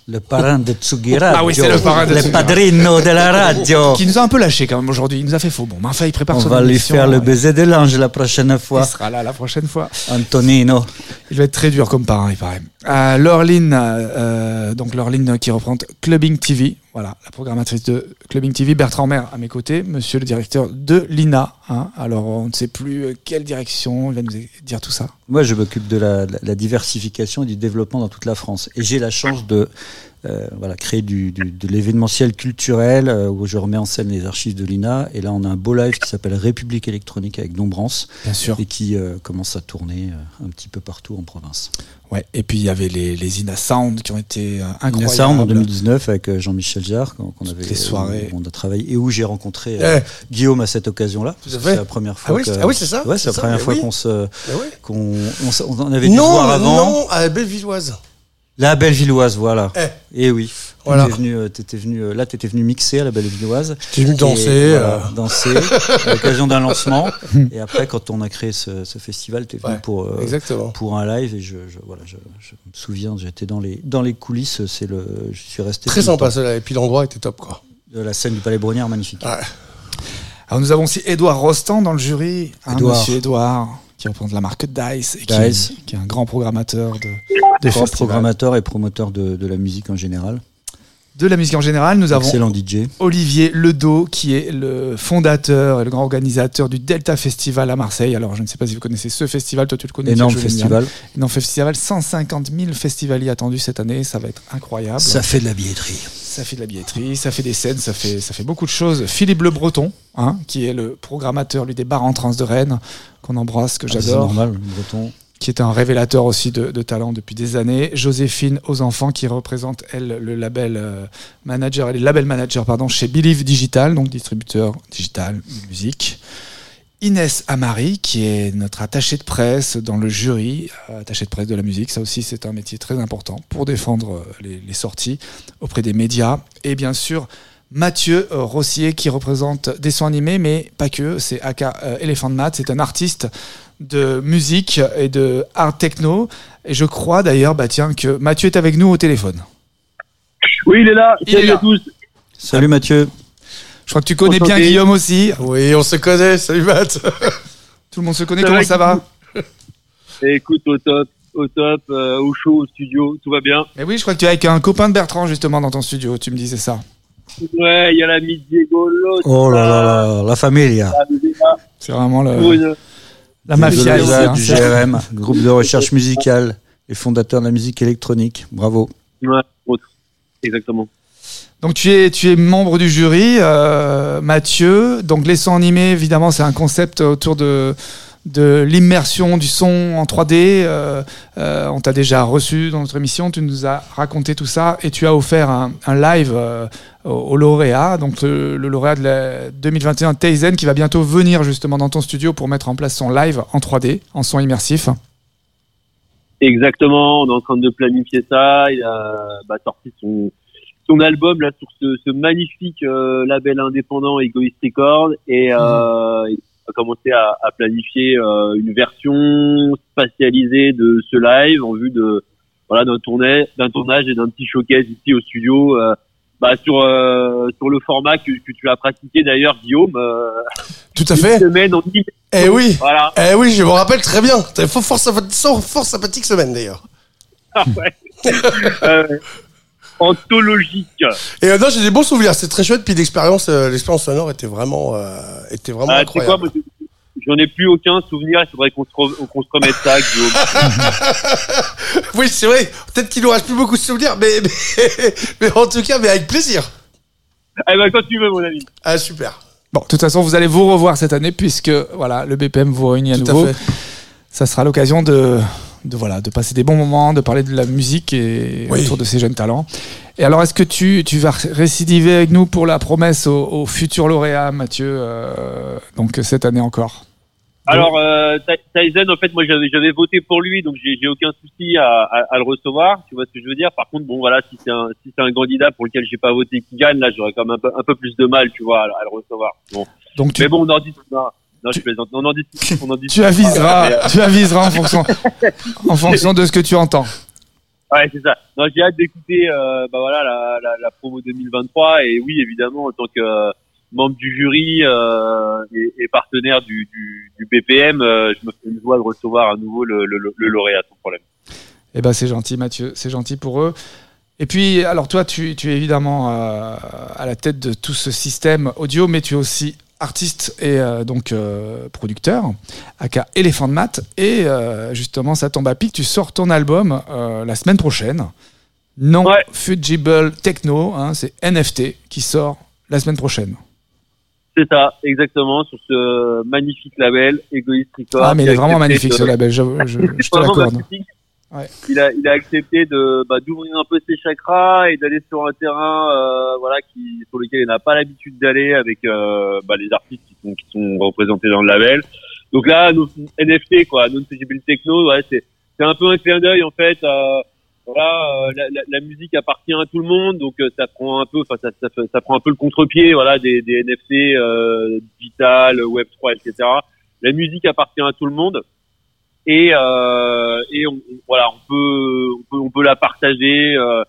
Le parrain de Tsugi Radio. Ah oui, c'est le parrain de Le padrino de la radio. Qui nous a un peu lâché quand même aujourd'hui. Il nous a fait faux. Bon, mais enfin, il prépare On son va lui faire le baiser de l'ange la prochaine Il fois. sera là la prochaine fois. Antonino. Il va être très dur comme parrain, il paraît. Euh, Laureline, euh, donc Laureline qui représente Clubbing TV, voilà, la programmatrice de Clubbing TV, Bertrand Maire à mes côtés, monsieur le directeur de l'INA. hein. alors on ne sait plus euh, quelle direction, il va nous dire tout ça. Moi, je m'occupe de la, diversification et du développement dans toute la France. Et j'ai la chance de voilà, créer du, du- de l'événementiel culturel euh, où je remets en scène les archives de l'INA. Et là, on a un beau live qui s'appelle République électronique avec Dombrance Bien sûr. et qui euh, commence à tourner euh, un petit peu partout en province. Ouais. Et puis il y avait les, les INA Sound qui ont été euh, incroyables. ça en 2019 avec euh, Jean-Michel Jarre qu'on avait les soirées. on a travaillé et où j'ai rencontré euh, Eh, Guillaume à cette occasion-là. C'est la première fois. oui, que- c'est- ah oui, c'est ça, Ouais, c'est la ça, première mais fois oui. qu'on se ouais. qu'on on, on avait dû Non, voir avant. non, à Bellevilloise. La Bellevilloise, voilà. Eh. Et oui. Voilà. T'étais venu, euh, t'étais venu, euh, là, tu étais venu mixer à la Bellevilloise. J'étais venu Et danser. voilà, euh, danser à l'occasion d'un lancement. [laughs] et après, quand on a créé ce, ce festival, tu es venu Ouais, pour, euh, Exactement. pour un live. Et je, je- voilà, je, je me souviens, j'étais dans les, dans les coulisses. C'est le, je suis resté Très sympa cela. Et puis l'endroit était top, quoi. De la scène du Palais Brongniart, magnifique. Ouais. Alors nous avons aussi Édouard Rostand dans le jury, hein, Édouard. monsieur Édouard, qui représente la marque Dice, et qui, Dice. qui est un grand programmateur de, Grand programmateur et promoteur de, de la musique en général. De la musique en général, nous avons Excellent DJ. Olivier Ledo, qui est le fondateur et le grand organisateur du Delta Festival à Marseille. Alors, je ne sais pas si vous connaissez ce festival, toi tu le connais. Énorme festival. Énorme festival, 150 000 festivaliers attendus cette année, ça va être incroyable. Ça fait de la billetterie. Ça fait de la billetterie, ça fait des scènes, ça fait, ça fait beaucoup de choses. Philippe Le Breton, hein, qui est le programmateur lui, des bars en trans de Rennes, qu'on embrasse, que Ah, C'est j'adore, normal, le breton. qui est un révélateur aussi de, de talent depuis des années. Joséphine aux enfants, qui représente, elle, le label euh, manager, elle est label manager pardon, chez Believe Digital, donc distributeur digital musique. Inès Amari, qui est notre attachée de presse dans le jury, euh, attachée de presse de la musique. Ça aussi, c'est un métier très important pour défendre euh, les, les sorties auprès des médias. Et bien sûr, Mathieu euh, Rossier, qui représente des sons animés, mais pas que. C'est Aka Elephant Mat. C'est un artiste de musique et de art techno. Et je crois d'ailleurs, bah tiens, que Mathieu est avec nous au téléphone. Oui, il est là. Il est Salut là. à tous. Salut Mathieu. Je crois que tu connais bien. Guillaume aussi. Oui, on se connaît. Salut, Matt. Tout le monde se connaît. Comment ça va? Écoute, au top, au top, euh, au chaud, au studio, tout va bien. Mais oui, je crois que tu es avec un copain de Bertrand justement dans ton studio. Tu me disais ça. Ouais, il y a l'ami Diego, l'autre. Oh là là là, la familia. C'est vraiment le- Pour une- la mafia de ici. l'ESA, hein. du GRM, groupe de recherche musicale et fondateur de la musique électronique. Bravo. Ouais, autre. Exactement. Donc tu es, tu es membre du jury, euh, Mathieu. Donc les sons animés, évidemment, c'est un concept autour de, de l'immersion du son en 3D. euh, euh, on t'a déjà reçu dans notre émission, tu nous as raconté tout ça et tu as offert un, un live euh, au, au lauréat, donc le, le lauréat de la 2021 Taizen qui va bientôt venir justement dans ton studio pour mettre en place son live en 3D, en son immersif. Exactement, on est en train de planifier ça. Il a bah, sorti son, son album là sur ce, ce magnifique euh, label indépendant Egoist Records et euh, il a commencé à, à planifier euh, une version spatialisée de ce live en vue de voilà d'un tournage, d'un tournage et d'un petit showcase ici au studio. euh, bah, sur euh, sur le format que, que tu as pratiqué d'ailleurs Guillaume euh, Tout à une fait. semaine en. Eh oui. voilà Eh oui, je me rappelle très bien. Fort, fort, fort sympathique semaine d'ailleurs. Ah ouais. [laughs] Anthologique Et euh, non, j'ai des bons souvenirs. C'est très chouette. Puis l'expérience, euh, l'expérience sonore était vraiment, euh, était vraiment Ah, quoi, incroyable. moi, j'en ai plus aucun souvenir. Il faudrait qu'on se, re- qu'on se remette ça, Guillaume. [laughs] oui, c'est vrai. Peut-être qu'il nous reste plus beaucoup de souvenirs, mais, mais, [laughs] mais en tout cas, mais avec plaisir. eh ben, quand tu veux, mon ami. Ah, super. Bon, de toute façon, vous allez vous revoir cette année puisque voilà, le BPM vous réunit à Tout nouveau. à fait. Ça sera l'occasion de, de, voilà, de passer des bons moments, de parler de la musique et Oui. autour de ces jeunes talents. Et alors, est-ce que tu, tu vas récidiver avec nous pour la promesse au, au futur lauréat, Mathieu, euh, donc cette année encore? Alors, euh, Ty- Tyson, en fait, moi, j'avais, j'avais voté pour lui, donc j'ai, j'ai aucun souci à, à, à le recevoir. Tu vois ce que je veux dire Par contre, bon, voilà, si c'est un, si c'est un candidat pour lequel j'ai pas voté qui gagne, là, j'aurais quand même un peu, un peu plus de mal, tu vois, à, à le recevoir. Bon. Donc, tu, Mais bon, on en discutera. Non, je plaisante. On en. On en tu discutera. Mais, aviseras, euh, tu aviseras en fonction, en fonction de ce que tu entends. Ouais, c'est ça. Non, j'ai hâte d'écouter, euh, bah voilà, la, la, la promo 2023. Et oui, évidemment, en tant que euh, membre du jury euh, et, et partenaire du, du, du BPM, je me fais une joie de recevoir à nouveau le, le, le lauréat, sans problème. Eh ben, c'est gentil, Mathieu. C'est gentil pour eux. Et puis, alors toi, tu, tu es évidemment euh, à la tête de tout ce système audio, mais tu es aussi artiste et euh, donc euh, producteur, aka Elephant Mat. Et euh, justement, ça tombe à pic. Tu sors ton album euh, la semaine prochaine. Non Ouais. Fungible Techno, hein, c'est NFT qui sort la semaine prochaine. C'est ça, exactement, sur ce magnifique label, Egoist Records. Ah, mais il est vraiment magnifique de- ce label, je, je, je [laughs] C'est te l'accorde. magnifique. Il a, il a accepté de bah, d'ouvrir un peu ses chakras et d'aller sur un terrain, euh, voilà, qui sur lequel il n'a pas l'habitude d'aller avec euh, bah, les artistes qui sont qui sont représentés dans le label. Donc là, nos NFT quoi, non fungible techno, ouais, c'est c'est un peu un clin d'œil en fait. à- voilà, euh, la, la, la musique appartient à tout le monde, donc euh, ça prend un peu, enfin ça, ça, ça prend un peu le contre-pied, voilà, des, des NFT euh, digital, Web 3, etc. La musique appartient à tout le monde et euh, et on, voilà, on peut on peut on peut la partager. Euh,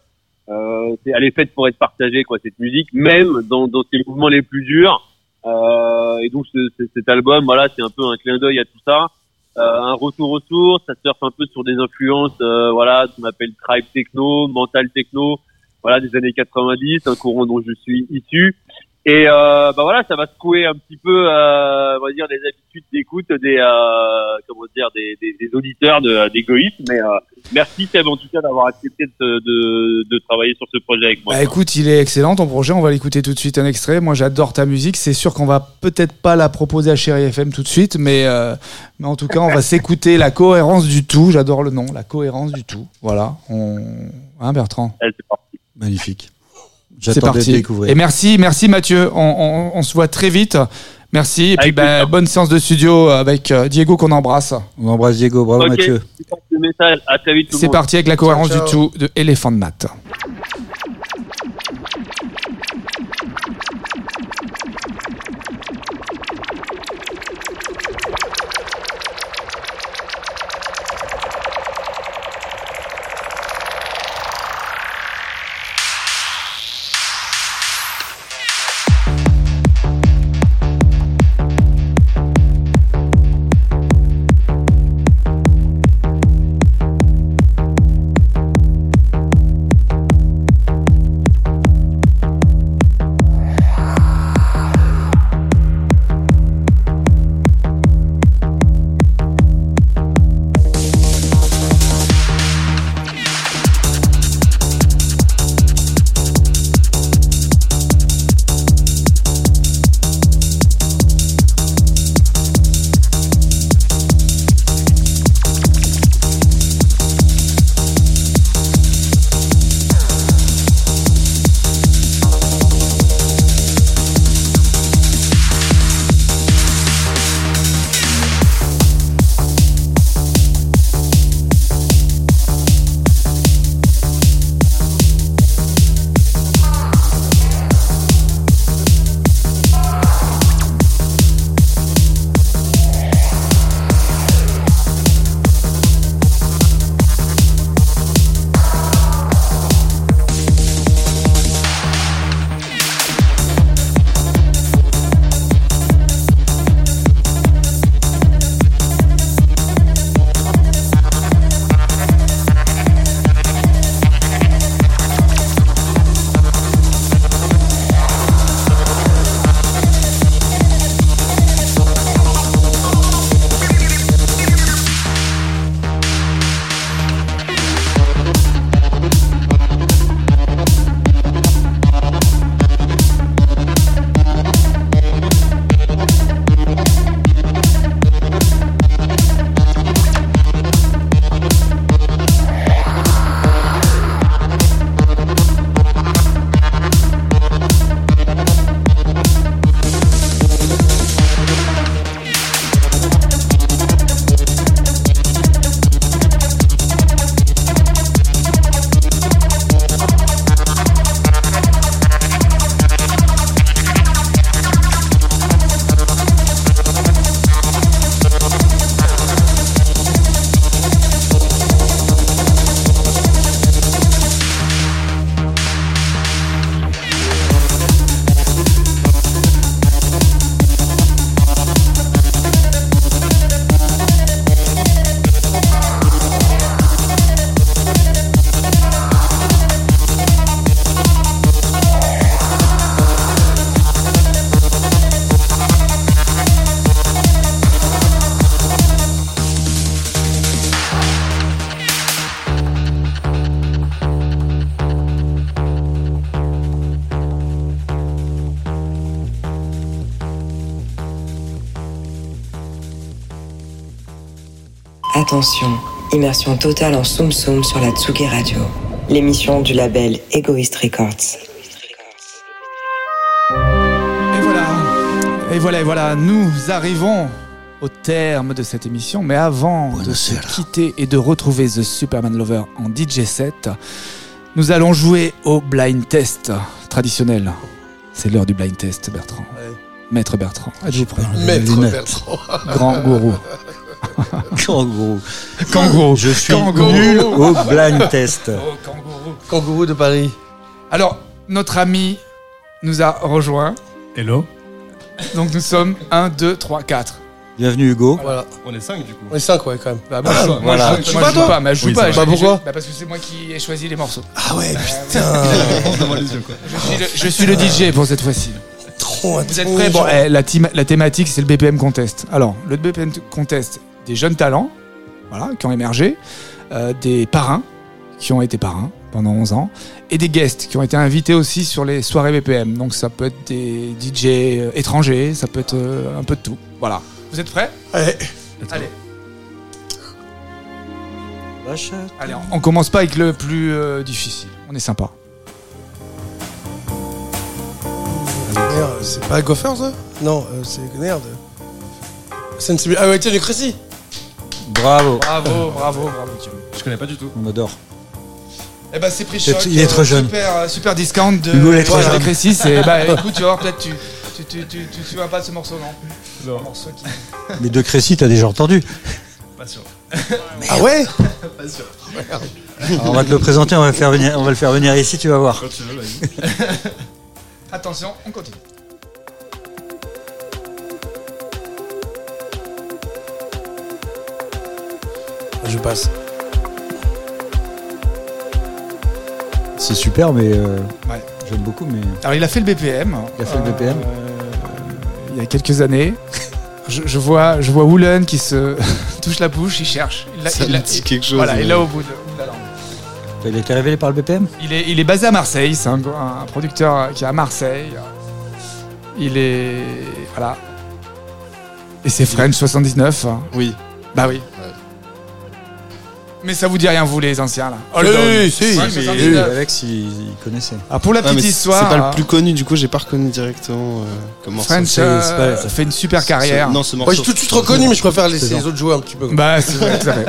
euh, elle est faite pour être partagée quoi cette musique, même dans dans ses mouvements les plus durs. Euh, et donc ce- ce- cet album, voilà, c'est un peu un clin d'œil à tout ça. Euh, un retour aux sources, ça surfe un peu sur des influences, euh, voilà, qu'on appelle tribe techno, mental techno, voilà, des années 90, un courant dont je suis issu. Et euh, bah voilà, ça va secouer un petit peu, euh, on va dire, des habitudes d'écoute des, euh, comment dire, des, des, des auditeurs de- d'égoïsme. Mais euh, merci Seb en tout cas d'avoir accepté de, de, de travailler sur ce projet avec moi. Bah écoute, il est excellent ton projet, on va l'écouter tout de suite un extrait. Moi j'adore ta musique, c'est sûr qu'on va peut-être pas la proposer à Chéri FM tout de suite, mais, euh, mais en tout cas on va s'écouter la cohérence du tout, j'adore le nom, la cohérence du tout. Voilà, on... hein Bertrand? Allez, c'est parti. Magnifique. C'est de parti. découvrir. Et merci, merci Mathieu, on, on- on se voit très vite. Merci, et puis bah, plaisir. bonne séance de studio avec euh, Diego qu'on embrasse. On embrasse Diego, bravo Mathieu. C'est parti avec la cohérence Ciao, du tout de Elephant Mat. Attention, immersion totale en Soum Soum sur la Tsugi Radio. L'émission du label Egoist Records. Et voilà, et voilà, et voilà, nous arrivons au terme de cette émission. Mais avant de se quitter et de retrouver The Superman Lover en DJ set, nous allons jouer au blind test traditionnel. C'est l'heure du blind test, Bertrand. Ouais. Maître Bertrand, êtes-vous prêt Maître. Bertrand. Grand gourou. [laughs] [laughs] Kangourou. Kangourou. Je suis Kangourou. nul au blind test. Oh, kangourou. Kangourou de Paris. Alors, notre ami nous a rejoint. Hello. Donc nous sommes 1, 2, 3, 4. Bienvenue Hugo. Voilà. On est 5 du coup. On est 5, ouais, quand même. Bah, moi, je, moi, voilà. je- moi, joue toi pas, mais je joue Oui, pas. Bah, pourquoi bah, Parce que c'est moi qui ai choisi les morceaux. Ah ouais, putain. [laughs] Yeux quoi. Je suis le, je suis le DJ pour cette fois-ci. Trop Vous êtes prêts? Bon, eh, la thématique, c'est le BPM Contest. Alors, le BPM Contest, des jeunes talents, voilà, qui ont émergé, euh, des parrains, qui ont été parrains pendant 11 ans, et des guests qui ont été invités aussi sur les soirées BPM. Donc, ça peut être des DJ euh, étrangers, ça peut être euh, un peu de tout. Voilà. Vous êtes prêts? Allez. Allez. Allez, on- on commence pas avec le plus euh, difficile. On est sympa. C'est pas Gopher, ça? Non, euh, c'est merde. Sensibil- Ah ouais, tiens, du Crécy. Bravo. Bravo, bravo, bravo. Je connais pas du tout. On adore. Eh ben c'est pris C'est- choc. il est trop jeune. Super, euh, super discount de Hugo, il est trop voilà, jeune. de Crécy, c'est bah [laughs] écoute, tu vas voir peut-être tu tu tu tu tu te souviens pas de ce morceau non? Non. Un morceau qui [laughs] Mais de Crécy, t'as déjà entendu. Pas sûr. [laughs] Ah ouais? Pas sûr. Alors, on va te le présenter, on va, le faire venir, on va le faire venir ici, tu vas voir. Quand tu veux, vas-y. Attention, on continue. Je passe. C'est super, mais euh, Ouais. j'aime beaucoup, mais Alors il a fait le BPM. Il a fait le BPM. il y a quelques années. Je, je vois je vois Woolen qui se [laughs] touche la bouche, il cherche. Il Ça l'a- dit quelque chose. Voilà, il au bout de, au bout de la langue. il a été révélé par le BPM. Il est, il est basé à Marseille, c'est un, un producteur qui est à Marseille. Il est. Voilà. Et c'est French 79. hein. Oui. Bah oui. Mais ça vous dit rien, vous les anciens là Hold Oui, on. oui, si. French Oui, 79. Alex, il, il connaissait. Ah, pour la Ah, petite mais c'est histoire, pas euh, le plus connu, du coup, j'ai pas reconnu directement euh, comme morceau. French c'est- euh, c'est pas- ça fait une super Ce- carrière. Non, ce Moi, morceau. j'ai tout de suite reconnu, mais je préfère laisser C'est les autres jouer un petit peu. Bah, c'est vrai, tout à fait.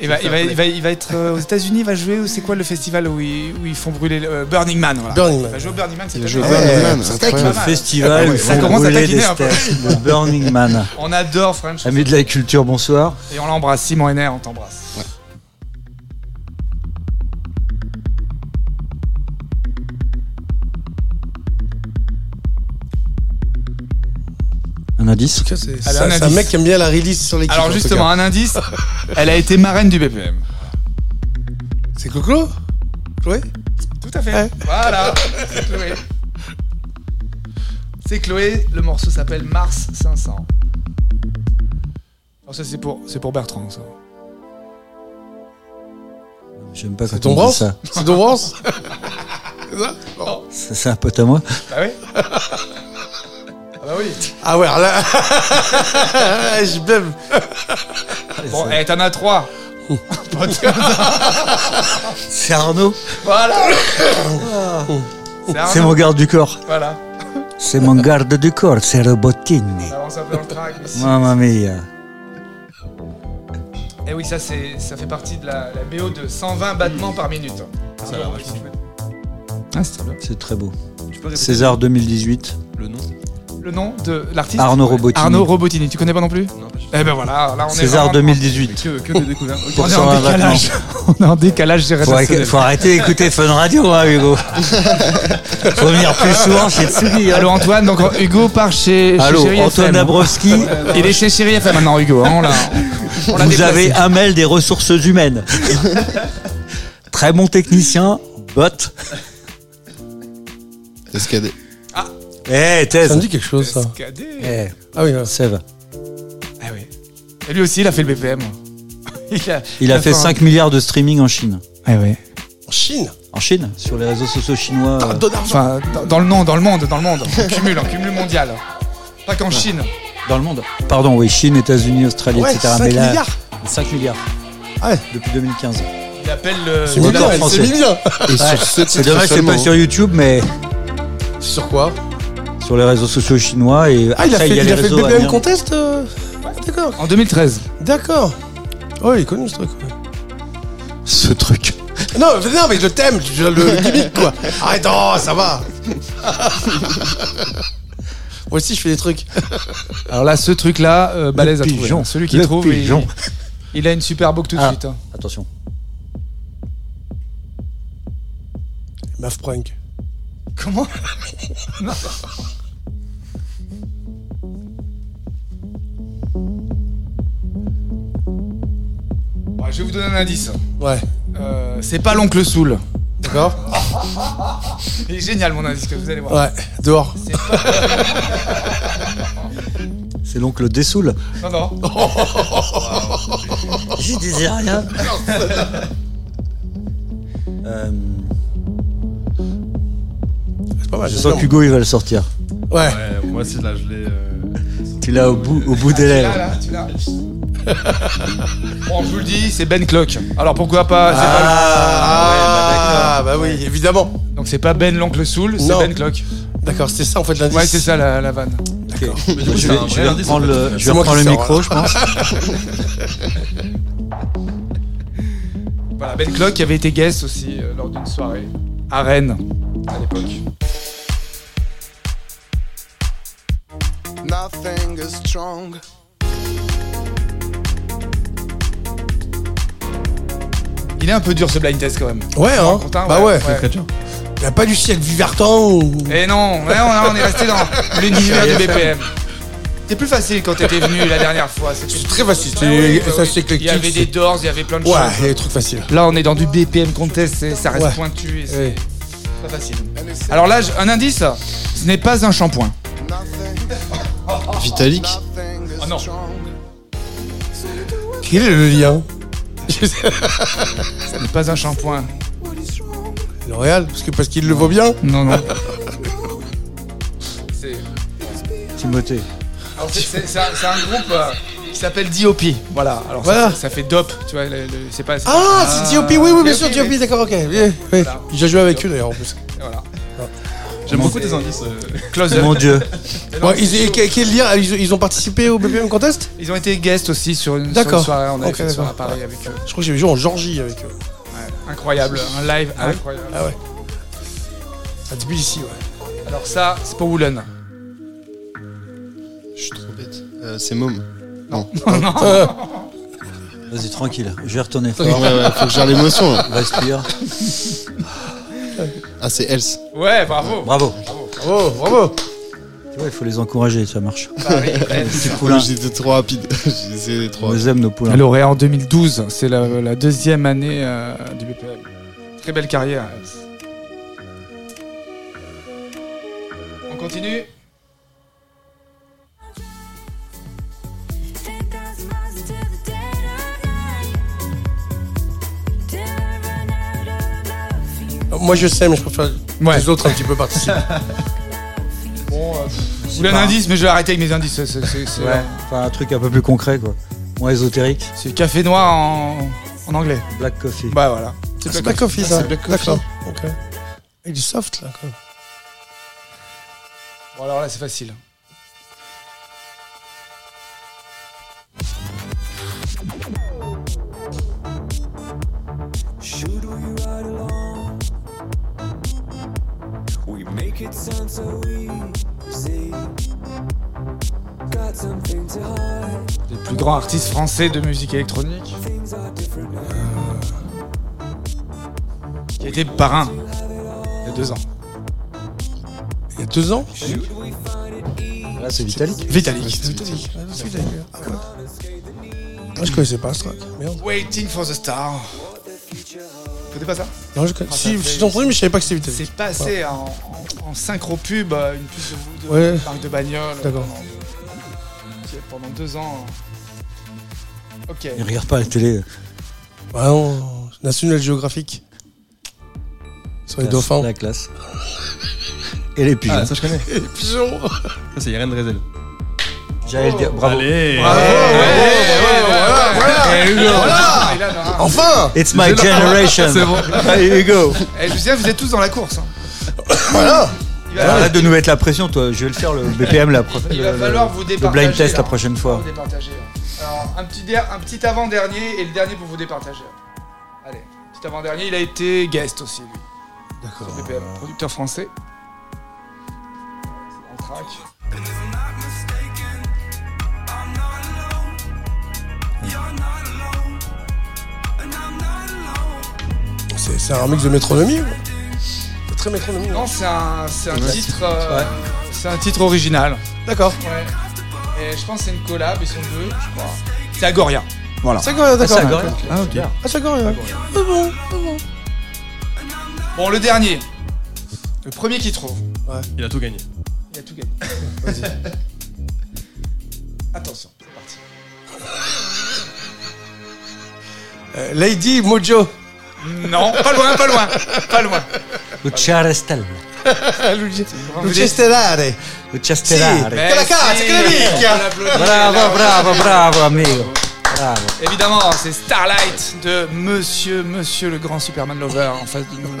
Il va, il, va, il, va, il va être euh, aux États-Unis, il va jouer, ou c'est quoi le festival où ils, où ils font brûler le- euh, Burning Man voilà. Burning Il Man. va jouer au Burning Man, c'est Il a pas joué au mal. Burning Man, c'est incroyable. Le mal. festival Ah où ouais, ils ça font commence à brûler des taquiner un peu. steaks, le [laughs] Burning Man. On adore French. Amis de la culture, bonsoir. Et on l'embrasse, Simon Henner, on t'embrasse. Un indice c'est un c'est mec qui aime bien la release sur l'équipe. Alors justement, un indice, [laughs] elle a été marraine du BPM. C'est Clo-Clo Chloé Tout à fait. Ouais. Voilà, c'est Chloé. C'est Chloé, le morceau s'appelle Mars 500. Alors ça c'est pour, c'est pour Bertrand ça. J'aime pas C'est quand ton on dit ça. C'est ton [laughs] bronze Ça, C'est un pote à moi. Bah oui [laughs] Ah bah oui Ah ouais, alors là. [laughs] je m'aime. Bon, eh, t'en as trois [laughs] C'est Arnaud. Voilà C'est mon garde du corps. Voilà. C'est mon garde du corps, c'est Robotini. On avance un peu dans le track, mais si. Mamma mia. Eh oui, ça, c'est, ça fait partie de la, la BO de 120 battements par minute. Ça a l'air vachement chouette. Ah, c'est très bien. C'est très beau. Tu peux répéter César 2018. le nom Le nom de l'artiste Arnaud Robotini. Arnaud Robotini, tu connais pas non plus Non. Eh ben voilà, là on est César vraiment- 2018. Que, que des découvertes. On est en décalage. [laughs] on est en décalage Faut, générationnel. faut arrêter d'écouter Fun Radio, hein, Hugo. [laughs] faut venir plus souvent chez Tsugi. hein. Allô Antoine, donc Hugo part chez, chez Allô, Chéri Antoine FM. Dabrowski. [laughs] Il est chez Chéri FM maintenant Hugo, hein, on on Vous avez un mail des ressources humaines. Très bon technicien, bot. Escadé. Eh, Ça thèse. me dit quelque chose, ça. Eh, Ah oui, ouais. Sève. Ah oui. Et lui aussi il a fait le BPM. [laughs] il a, Il a fait un- 5 milliards de streaming en Chine. Ah ouais. En Chine En Chine, sur les réseaux sociaux chinois. euh, Donne d'argent Enfin, dans, dans le monde, dans le monde, dans le monde. En cumul, en cumul mondial. Pas qu'en Chine. dans le monde. Pardon, oui, Chine, États-Unis, Australie, Ouais, etc. 5 Mais là, milliards 5 milliards. Ouais. Depuis 2015. Il appelle le. C'est mignon, non, c'est français. mignon. Et sur ce C'est titre dommage, c'est seulement, pas sur YouTube, mais Sur quoi? Sur les réseaux sociaux chinois. Et Ah, il a fait, y a il les a fait le amiens. Contest euh D'accord. En 2013. D'accord. Oh, il est connu ce truc. ouais. ce truc. Non, mais- non, mais le thème, le, le gimmick, quoi. Arrête, oh, ça va. [laughs] Moi aussi, je fais des trucs. Alors là, ce truc-là, euh, Balèze trouvé. pigeon. Celui qui Le trouve, il, a une super book tout de Ah. suite. hein. Attention. Maf prank. Comment Non. Bon, je vais vous donner un indice. Ouais. Euh, c'est pas l'oncle Soul. D'accord [laughs] Il est génial mon indice que vous allez voir. Ouais. Dehors. C'est pas... [laughs] C'est l'oncle Dessoul. Non, non. [laughs] Je disais rien. Euh, mal. je c'est sens qu'Hugo il va le sortir. Ouais. Ouais, moi aussi, là, je l'ai. euh, Tu l'as au bout, au bout des Tu l'as, lèvres. là, tu l'as. [laughs] bon, je vous le dis, c'est Ben Clock. Alors pourquoi pas, c'est Ah, bah, oui, évidemment. pas- Donc c'est pas Ben l'oncle Soul, c'est Non. Ben Clock. D'accord, c'était ça en fait l'indice. Ouais, c'est ça la, la vanne. D'accord. Je c'est vais, je vrai vais indice, reprendre en fait, le, je vais reprendre micro, je pense. [laughs] Voilà, Ben Clock avait été guest aussi euh, lors d'une soirée à Rennes à l'époque. Strong. Il est un peu dur ce blind test quand même. Ouais, hein. Bah ouais. ouais. Dur. Il a pas du ciel Vivertan ou. Et non, mais non, là, on est resté dans [laughs] l'univers du BPM. C'était plus facile quand t'étais venu la dernière fois. C'était C'est très facile, ça c'est Il y avait des doors, il y avait plein de Ouais, choses. il y a des trucs faciles. Là, on est dans du BPM contest, c'est- ça reste Ouais. pointu et c'est Ouais. pas facile. Alors là, un indice, ce n'est pas un shampoing. [laughs] Vitalik Oh non. Quel est le lien Ce n'est pas un shampoing. L'Oréal Parce qu'il le vaut bien Non, non. [laughs] C'est Timothée. alors, c'est- c'est- c'est un, c'est un groupe euh, qui s'appelle DOP. Voilà. Alors Voilà. Ça, ça fait DOP, tu vois. le- le- c'est pas. c'est Ah, c'est DOP, oui, oui, bien sûr, DOP, DOP, d'accord, ok. Oui, oui. Voilà. J'ai joué avec eux d'ailleurs en plus. Voilà. J'aime beaucoup tes indices. euh, Close. Mon dieu. Ils, et quel quel lien ils, ils ont participé au BPM Contest? Ils ont été guests aussi sur une, sur une D'accord. soirée. On a Ok, fait une soirée à d'accord. Paris avec eux. Je crois que j'avais joué en Georgie avec eux. Ouais, incroyable. Un live Ah incroyable. Ah ouais. À Tbilissi, ouais. Alors ça, c'est pour Woolen. Je suis trop bête. Euh, c'est Môme. Non. [laughs] [laughs] Vas-y, tranquille. Je vais retourner Ouais, fort. ouais, faut que je gère l'émotion là. Respire. [laughs] Ah, c'est Else. Ouais, bravo. Bravo. Bravo, bravo Tu vois, il faut les encourager, ça marche. Petit poulain. J'étais trop rapide. J'ai essayé d'être trop On rapide. les aime, nos poulains. Elle aurait en 2012, c'est la, la deuxième année euh, du BPM. Très belle carrière. On continue Moi je sais, mais je préfère que Ouais. les autres un petit peu participent. [laughs] Bon, euh, un indice, mais je vais arrêter avec mes indices. C'est, c'est- c'est- c'est- Ouais, enfin un truc un peu plus concret, quoi. Moins ésotérique. c'est café noir en, en anglais. Black Coffee. Bah voilà. C'est Black Coffee Ah, ça c'est Black Coffee. D'accord. Ok. Et du soft là même. Bon alors là, c'est facile. It sound so easy. Got something to hide. Le plus grand artiste français de musique électronique, Things are different now. qui a été parrain il y a deux ans. Il y a deux ans Là, c'est Vitalik. Vitalik. Vitalik. Ah, c'est Vitalik. Ah, ouais. Ah, je connaissais pas ce track. Merde. Waiting for the star. Connaissez pas ça Non, je connais. Ah, Si, j'ai entendu, mais je savais pas que c'était Vitalik. C'est passé en, en, en synchro pub, euh, une pub de, de, Ouais. de marque de bagnole. D'accord. Pendant, pendant deux ans. Ok. Il regarde pas la télé. Ah non, National Geographic. Sur les dauphins. La classe. Et les pigeons. Ah, ça je connais. Et [laughs] les pigeons Ça, c'est Irène Drezel. Le. Bravo. Allez. Ah, Enfin It's my Je generation. C'est bon. Here you go. Eh, Lucien, vous êtes tous dans la course. hein. Voilà Il va, Alors, Arrête de nous mettre la pression, toi. Je vais le faire le BPM la prochaine. il va falloir vous Le départager. blind test là. la prochaine Vous fois. départager. Alors, un petit, un petit avant-dernier et le dernier pour vous départager. Allez, petit avant-dernier, il a été guest aussi, lui. D'accord. BPM, producteur français. Le track. C'est c'est un remix de métronomie ou C'est très métronomie. Non, c'est un, c'est un Ouais. titre. euh, Ouais. C'est un titre original. D'accord. Ouais. Et je pense que c'est une collab, ils sont deux, je crois. C'est Agoria. Voilà. C'est quoi, d'accord. Ah, c'est Agoria Ah, ok. Ah, c'est. C'est bon, c'est bon. Bon, le dernier. Le premier qui trouve. Il a tout gagné. Il a tout gagné. [laughs] Attention, Euh, Lady Mojo. Non, pas loin, pas loin, pas loin. Luciare Stella. [laughs] Luce Vous Luce êtes- Stellare. Lucia Sì. Stellare. La cazzo, che la minchia. Bravo, bravo, bravo, amigo. Bravo. Évidemment, c'est Starlight de Monsieur, Monsieur le grand Superman Lover en face de nous.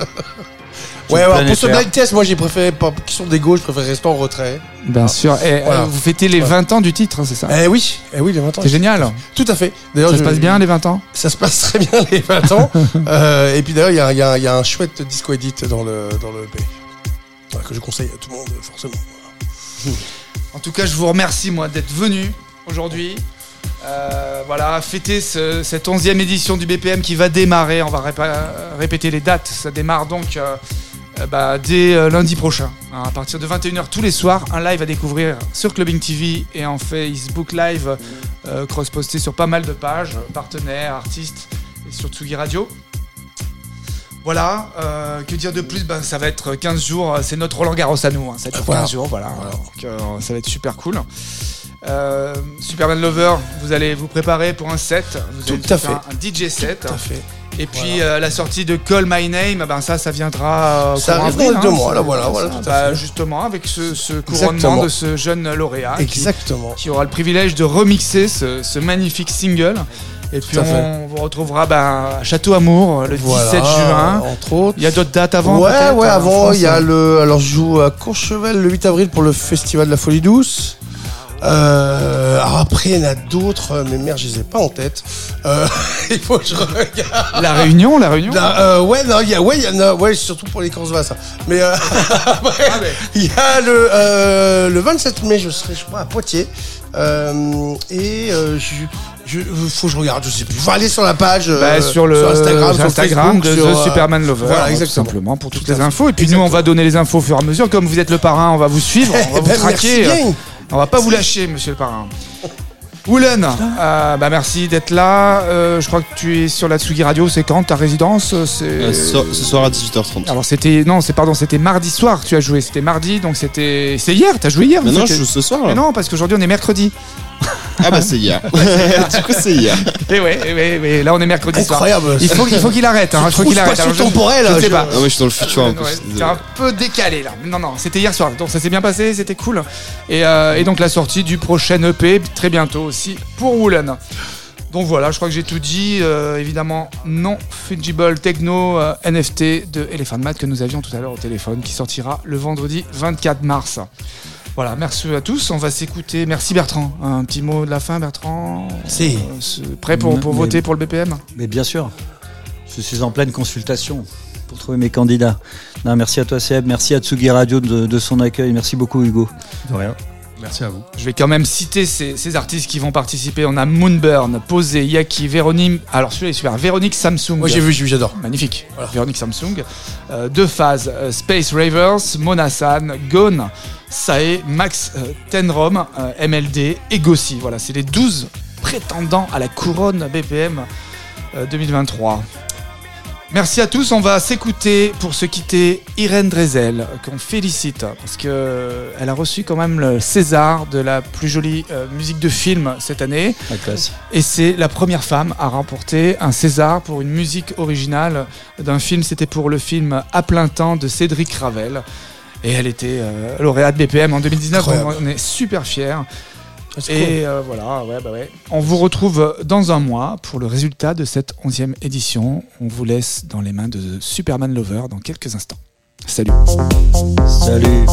Ouais, alors, pour ce blind test, moi j'ai préféré, par question d'égo, je préfère rester en retrait. Bien sûr. Et euh, vous fêtez les Ouais. 20 ans du titre, hein, c'est ça? Eh oui, eh oui, les 20 ans. C'est génial. Tout à fait. D'ailleurs, Ça se passe bien les 20 ans? Ça se passe très bien les 20 ans. [laughs] Euh, et puis d'ailleurs, il y y y a un chouette disco edit dans le, dans le EP. Ouais, que je conseille à tout le monde, forcément. En tout cas, je vous remercie, moi, d'être venu aujourd'hui. Euh, voilà, fêter ce- cette 11e édition du BPM qui va démarrer. On va répéter les dates. Ça démarre donc euh, bah, dès euh, lundi prochain. hein, à partir de 21h tous les soirs, un live à découvrir sur Clubbing TV et en Facebook Live, euh, cross-posté sur pas mal de pages, partenaires, artistes et sur Tsugi Radio. Voilà, euh, que dire de plus? Ben, Ça va être 15 jours, c'est notre Roland Garros à nous, hein, ça dure Voilà. 15 jours, voilà. Voilà. Donc, euh, ça va être super cool. Euh, Superman Lover, vous allez vous préparer pour un set, vous allez Tout à faire fait. un DJ set. Tout à fait. Et puis euh, la sortie de Call My Name, ben ça, ça viendra. euh, Ça arrive avril, dans deux hein, mois, là, voilà, voilà, tout bah. Justement, avec ce, ce couronnement Exactement. de ce jeune lauréat Exactement. qui aura le privilège de remixer ce, ce magnifique single. Et puis on vous retrouvera ben, à Château Amour le 17 Voilà, juin. Entre autres. Il y a d'autres dates avant Ouais, ouais, en avant, il y a hein. le. Alors, je joue à Courchevel le 8 avril pour le Festival de la Folie Douce. Euh, alors après, il y en a d'autres, euh, mais merde, je les ai pas en tête. Euh, [laughs] il faut que je regarde. La Réunion, la Réunion euh, ouais, non, il y a, ouais, y en a, ouais, surtout pour les courses vasses. ça. Mais [laughs] après, Ah, mais- il y a le, le 27 mai, je serai, je crois, à Poitiers. Et je, je, faut que je regarde, je sais plus. Faut aller sur la page euh, Bah, sur le Instagram, sur Instagram Facebook, de sur, The Superman Lover. Voilà, hein, exactement. Tout simplement pour toutes Tout les infos. Et puis nous, on va donner les infos au fur et à mesure. Comme vous êtes le parrain, on va vous suivre, on va Eh vous ben, traquer. merci bien. On va pas vous lâcher, monsieur le parrain. Woolen, euh, bah merci d'être là. Euh, je crois que tu es sur la Tsugi Radio. C'est quand ta résidence C'est Euh, ce, ce soir à 18h30. alors c'était non, c'est pardon, c'était mardi soir que tu as joué. C'était mardi, donc c'était c'est hier. T'as joué hier Mais non, je joue ce soir Mais non, parce qu'aujourd'hui on est mercredi. Ah bah c'est hier. [laughs] du coup c'est hier. Et ouais, et ouais, ouais, là on est mercredi soir. Incroyable. Il faut, il faut qu'il arrête. Hein, il faut qu'il arrête. Alors, je- temporel. je sais pas. Non mais je suis dans le futur en plus. c'est un peu décalé là. Non, non, c'était hier soir. Donc ça s'est bien passé, c'était cool. Et, euh, et donc la sortie du prochain EP très bientôt aussi pour Woolen. Donc voilà, je crois que j'ai tout dit. Euh, évidemment, non fungible techno euh, NFT de Elephant Mat que nous avions tout à l'heure au téléphone qui sortira le vendredi 24 mars. Voilà, merci à tous. On va s'écouter. Merci Bertrand. Un petit mot de la fin, Bertrand. Si. Euh, prêt pour, pour Mais- voter pour le BPM Mais bien sûr, je suis en pleine consultation pour trouver mes candidats. Non, merci à toi Seb, merci à Tsugi Radio de, de son accueil, merci beaucoup Hugo. De rien. Merci à vous. Je vais quand même citer ces, ces artistes qui vont participer. On a Moonburn, Posé, Yaki, Véronique. Alors celui-là est super. Véronique Samsung. Moi j'ai vu, j'ai vu, j'adore. Magnifique. Véronique Samsung. Euh, deux phases. euh, Space Ravers, Monasan, Gone, Sae, Max euh, Tenrom, euh, MLD et Gossi. Voilà, c'est les 12 prétendants à la couronne BPM euh, 2023. Merci à tous. On va s'écouter pour se quitter Irène Drezel, qu'on félicite parce que elle a reçu quand même le César de la plus jolie euh, musique de film cette année. La classe. Et c'est la première femme à remporter un César pour une musique originale d'un film. C'était pour le film À plein temps de Cédric Ravel. Et elle était euh, lauréate BPM en 2019. Incroyable. donc on est super fiers. Et euh, voilà, ouais, bah ouais. On vous retrouve dans un mois pour le résultat de cette onzième édition. On vous laisse dans les mains de Superman Lover dans quelques instants. Salut. Salut.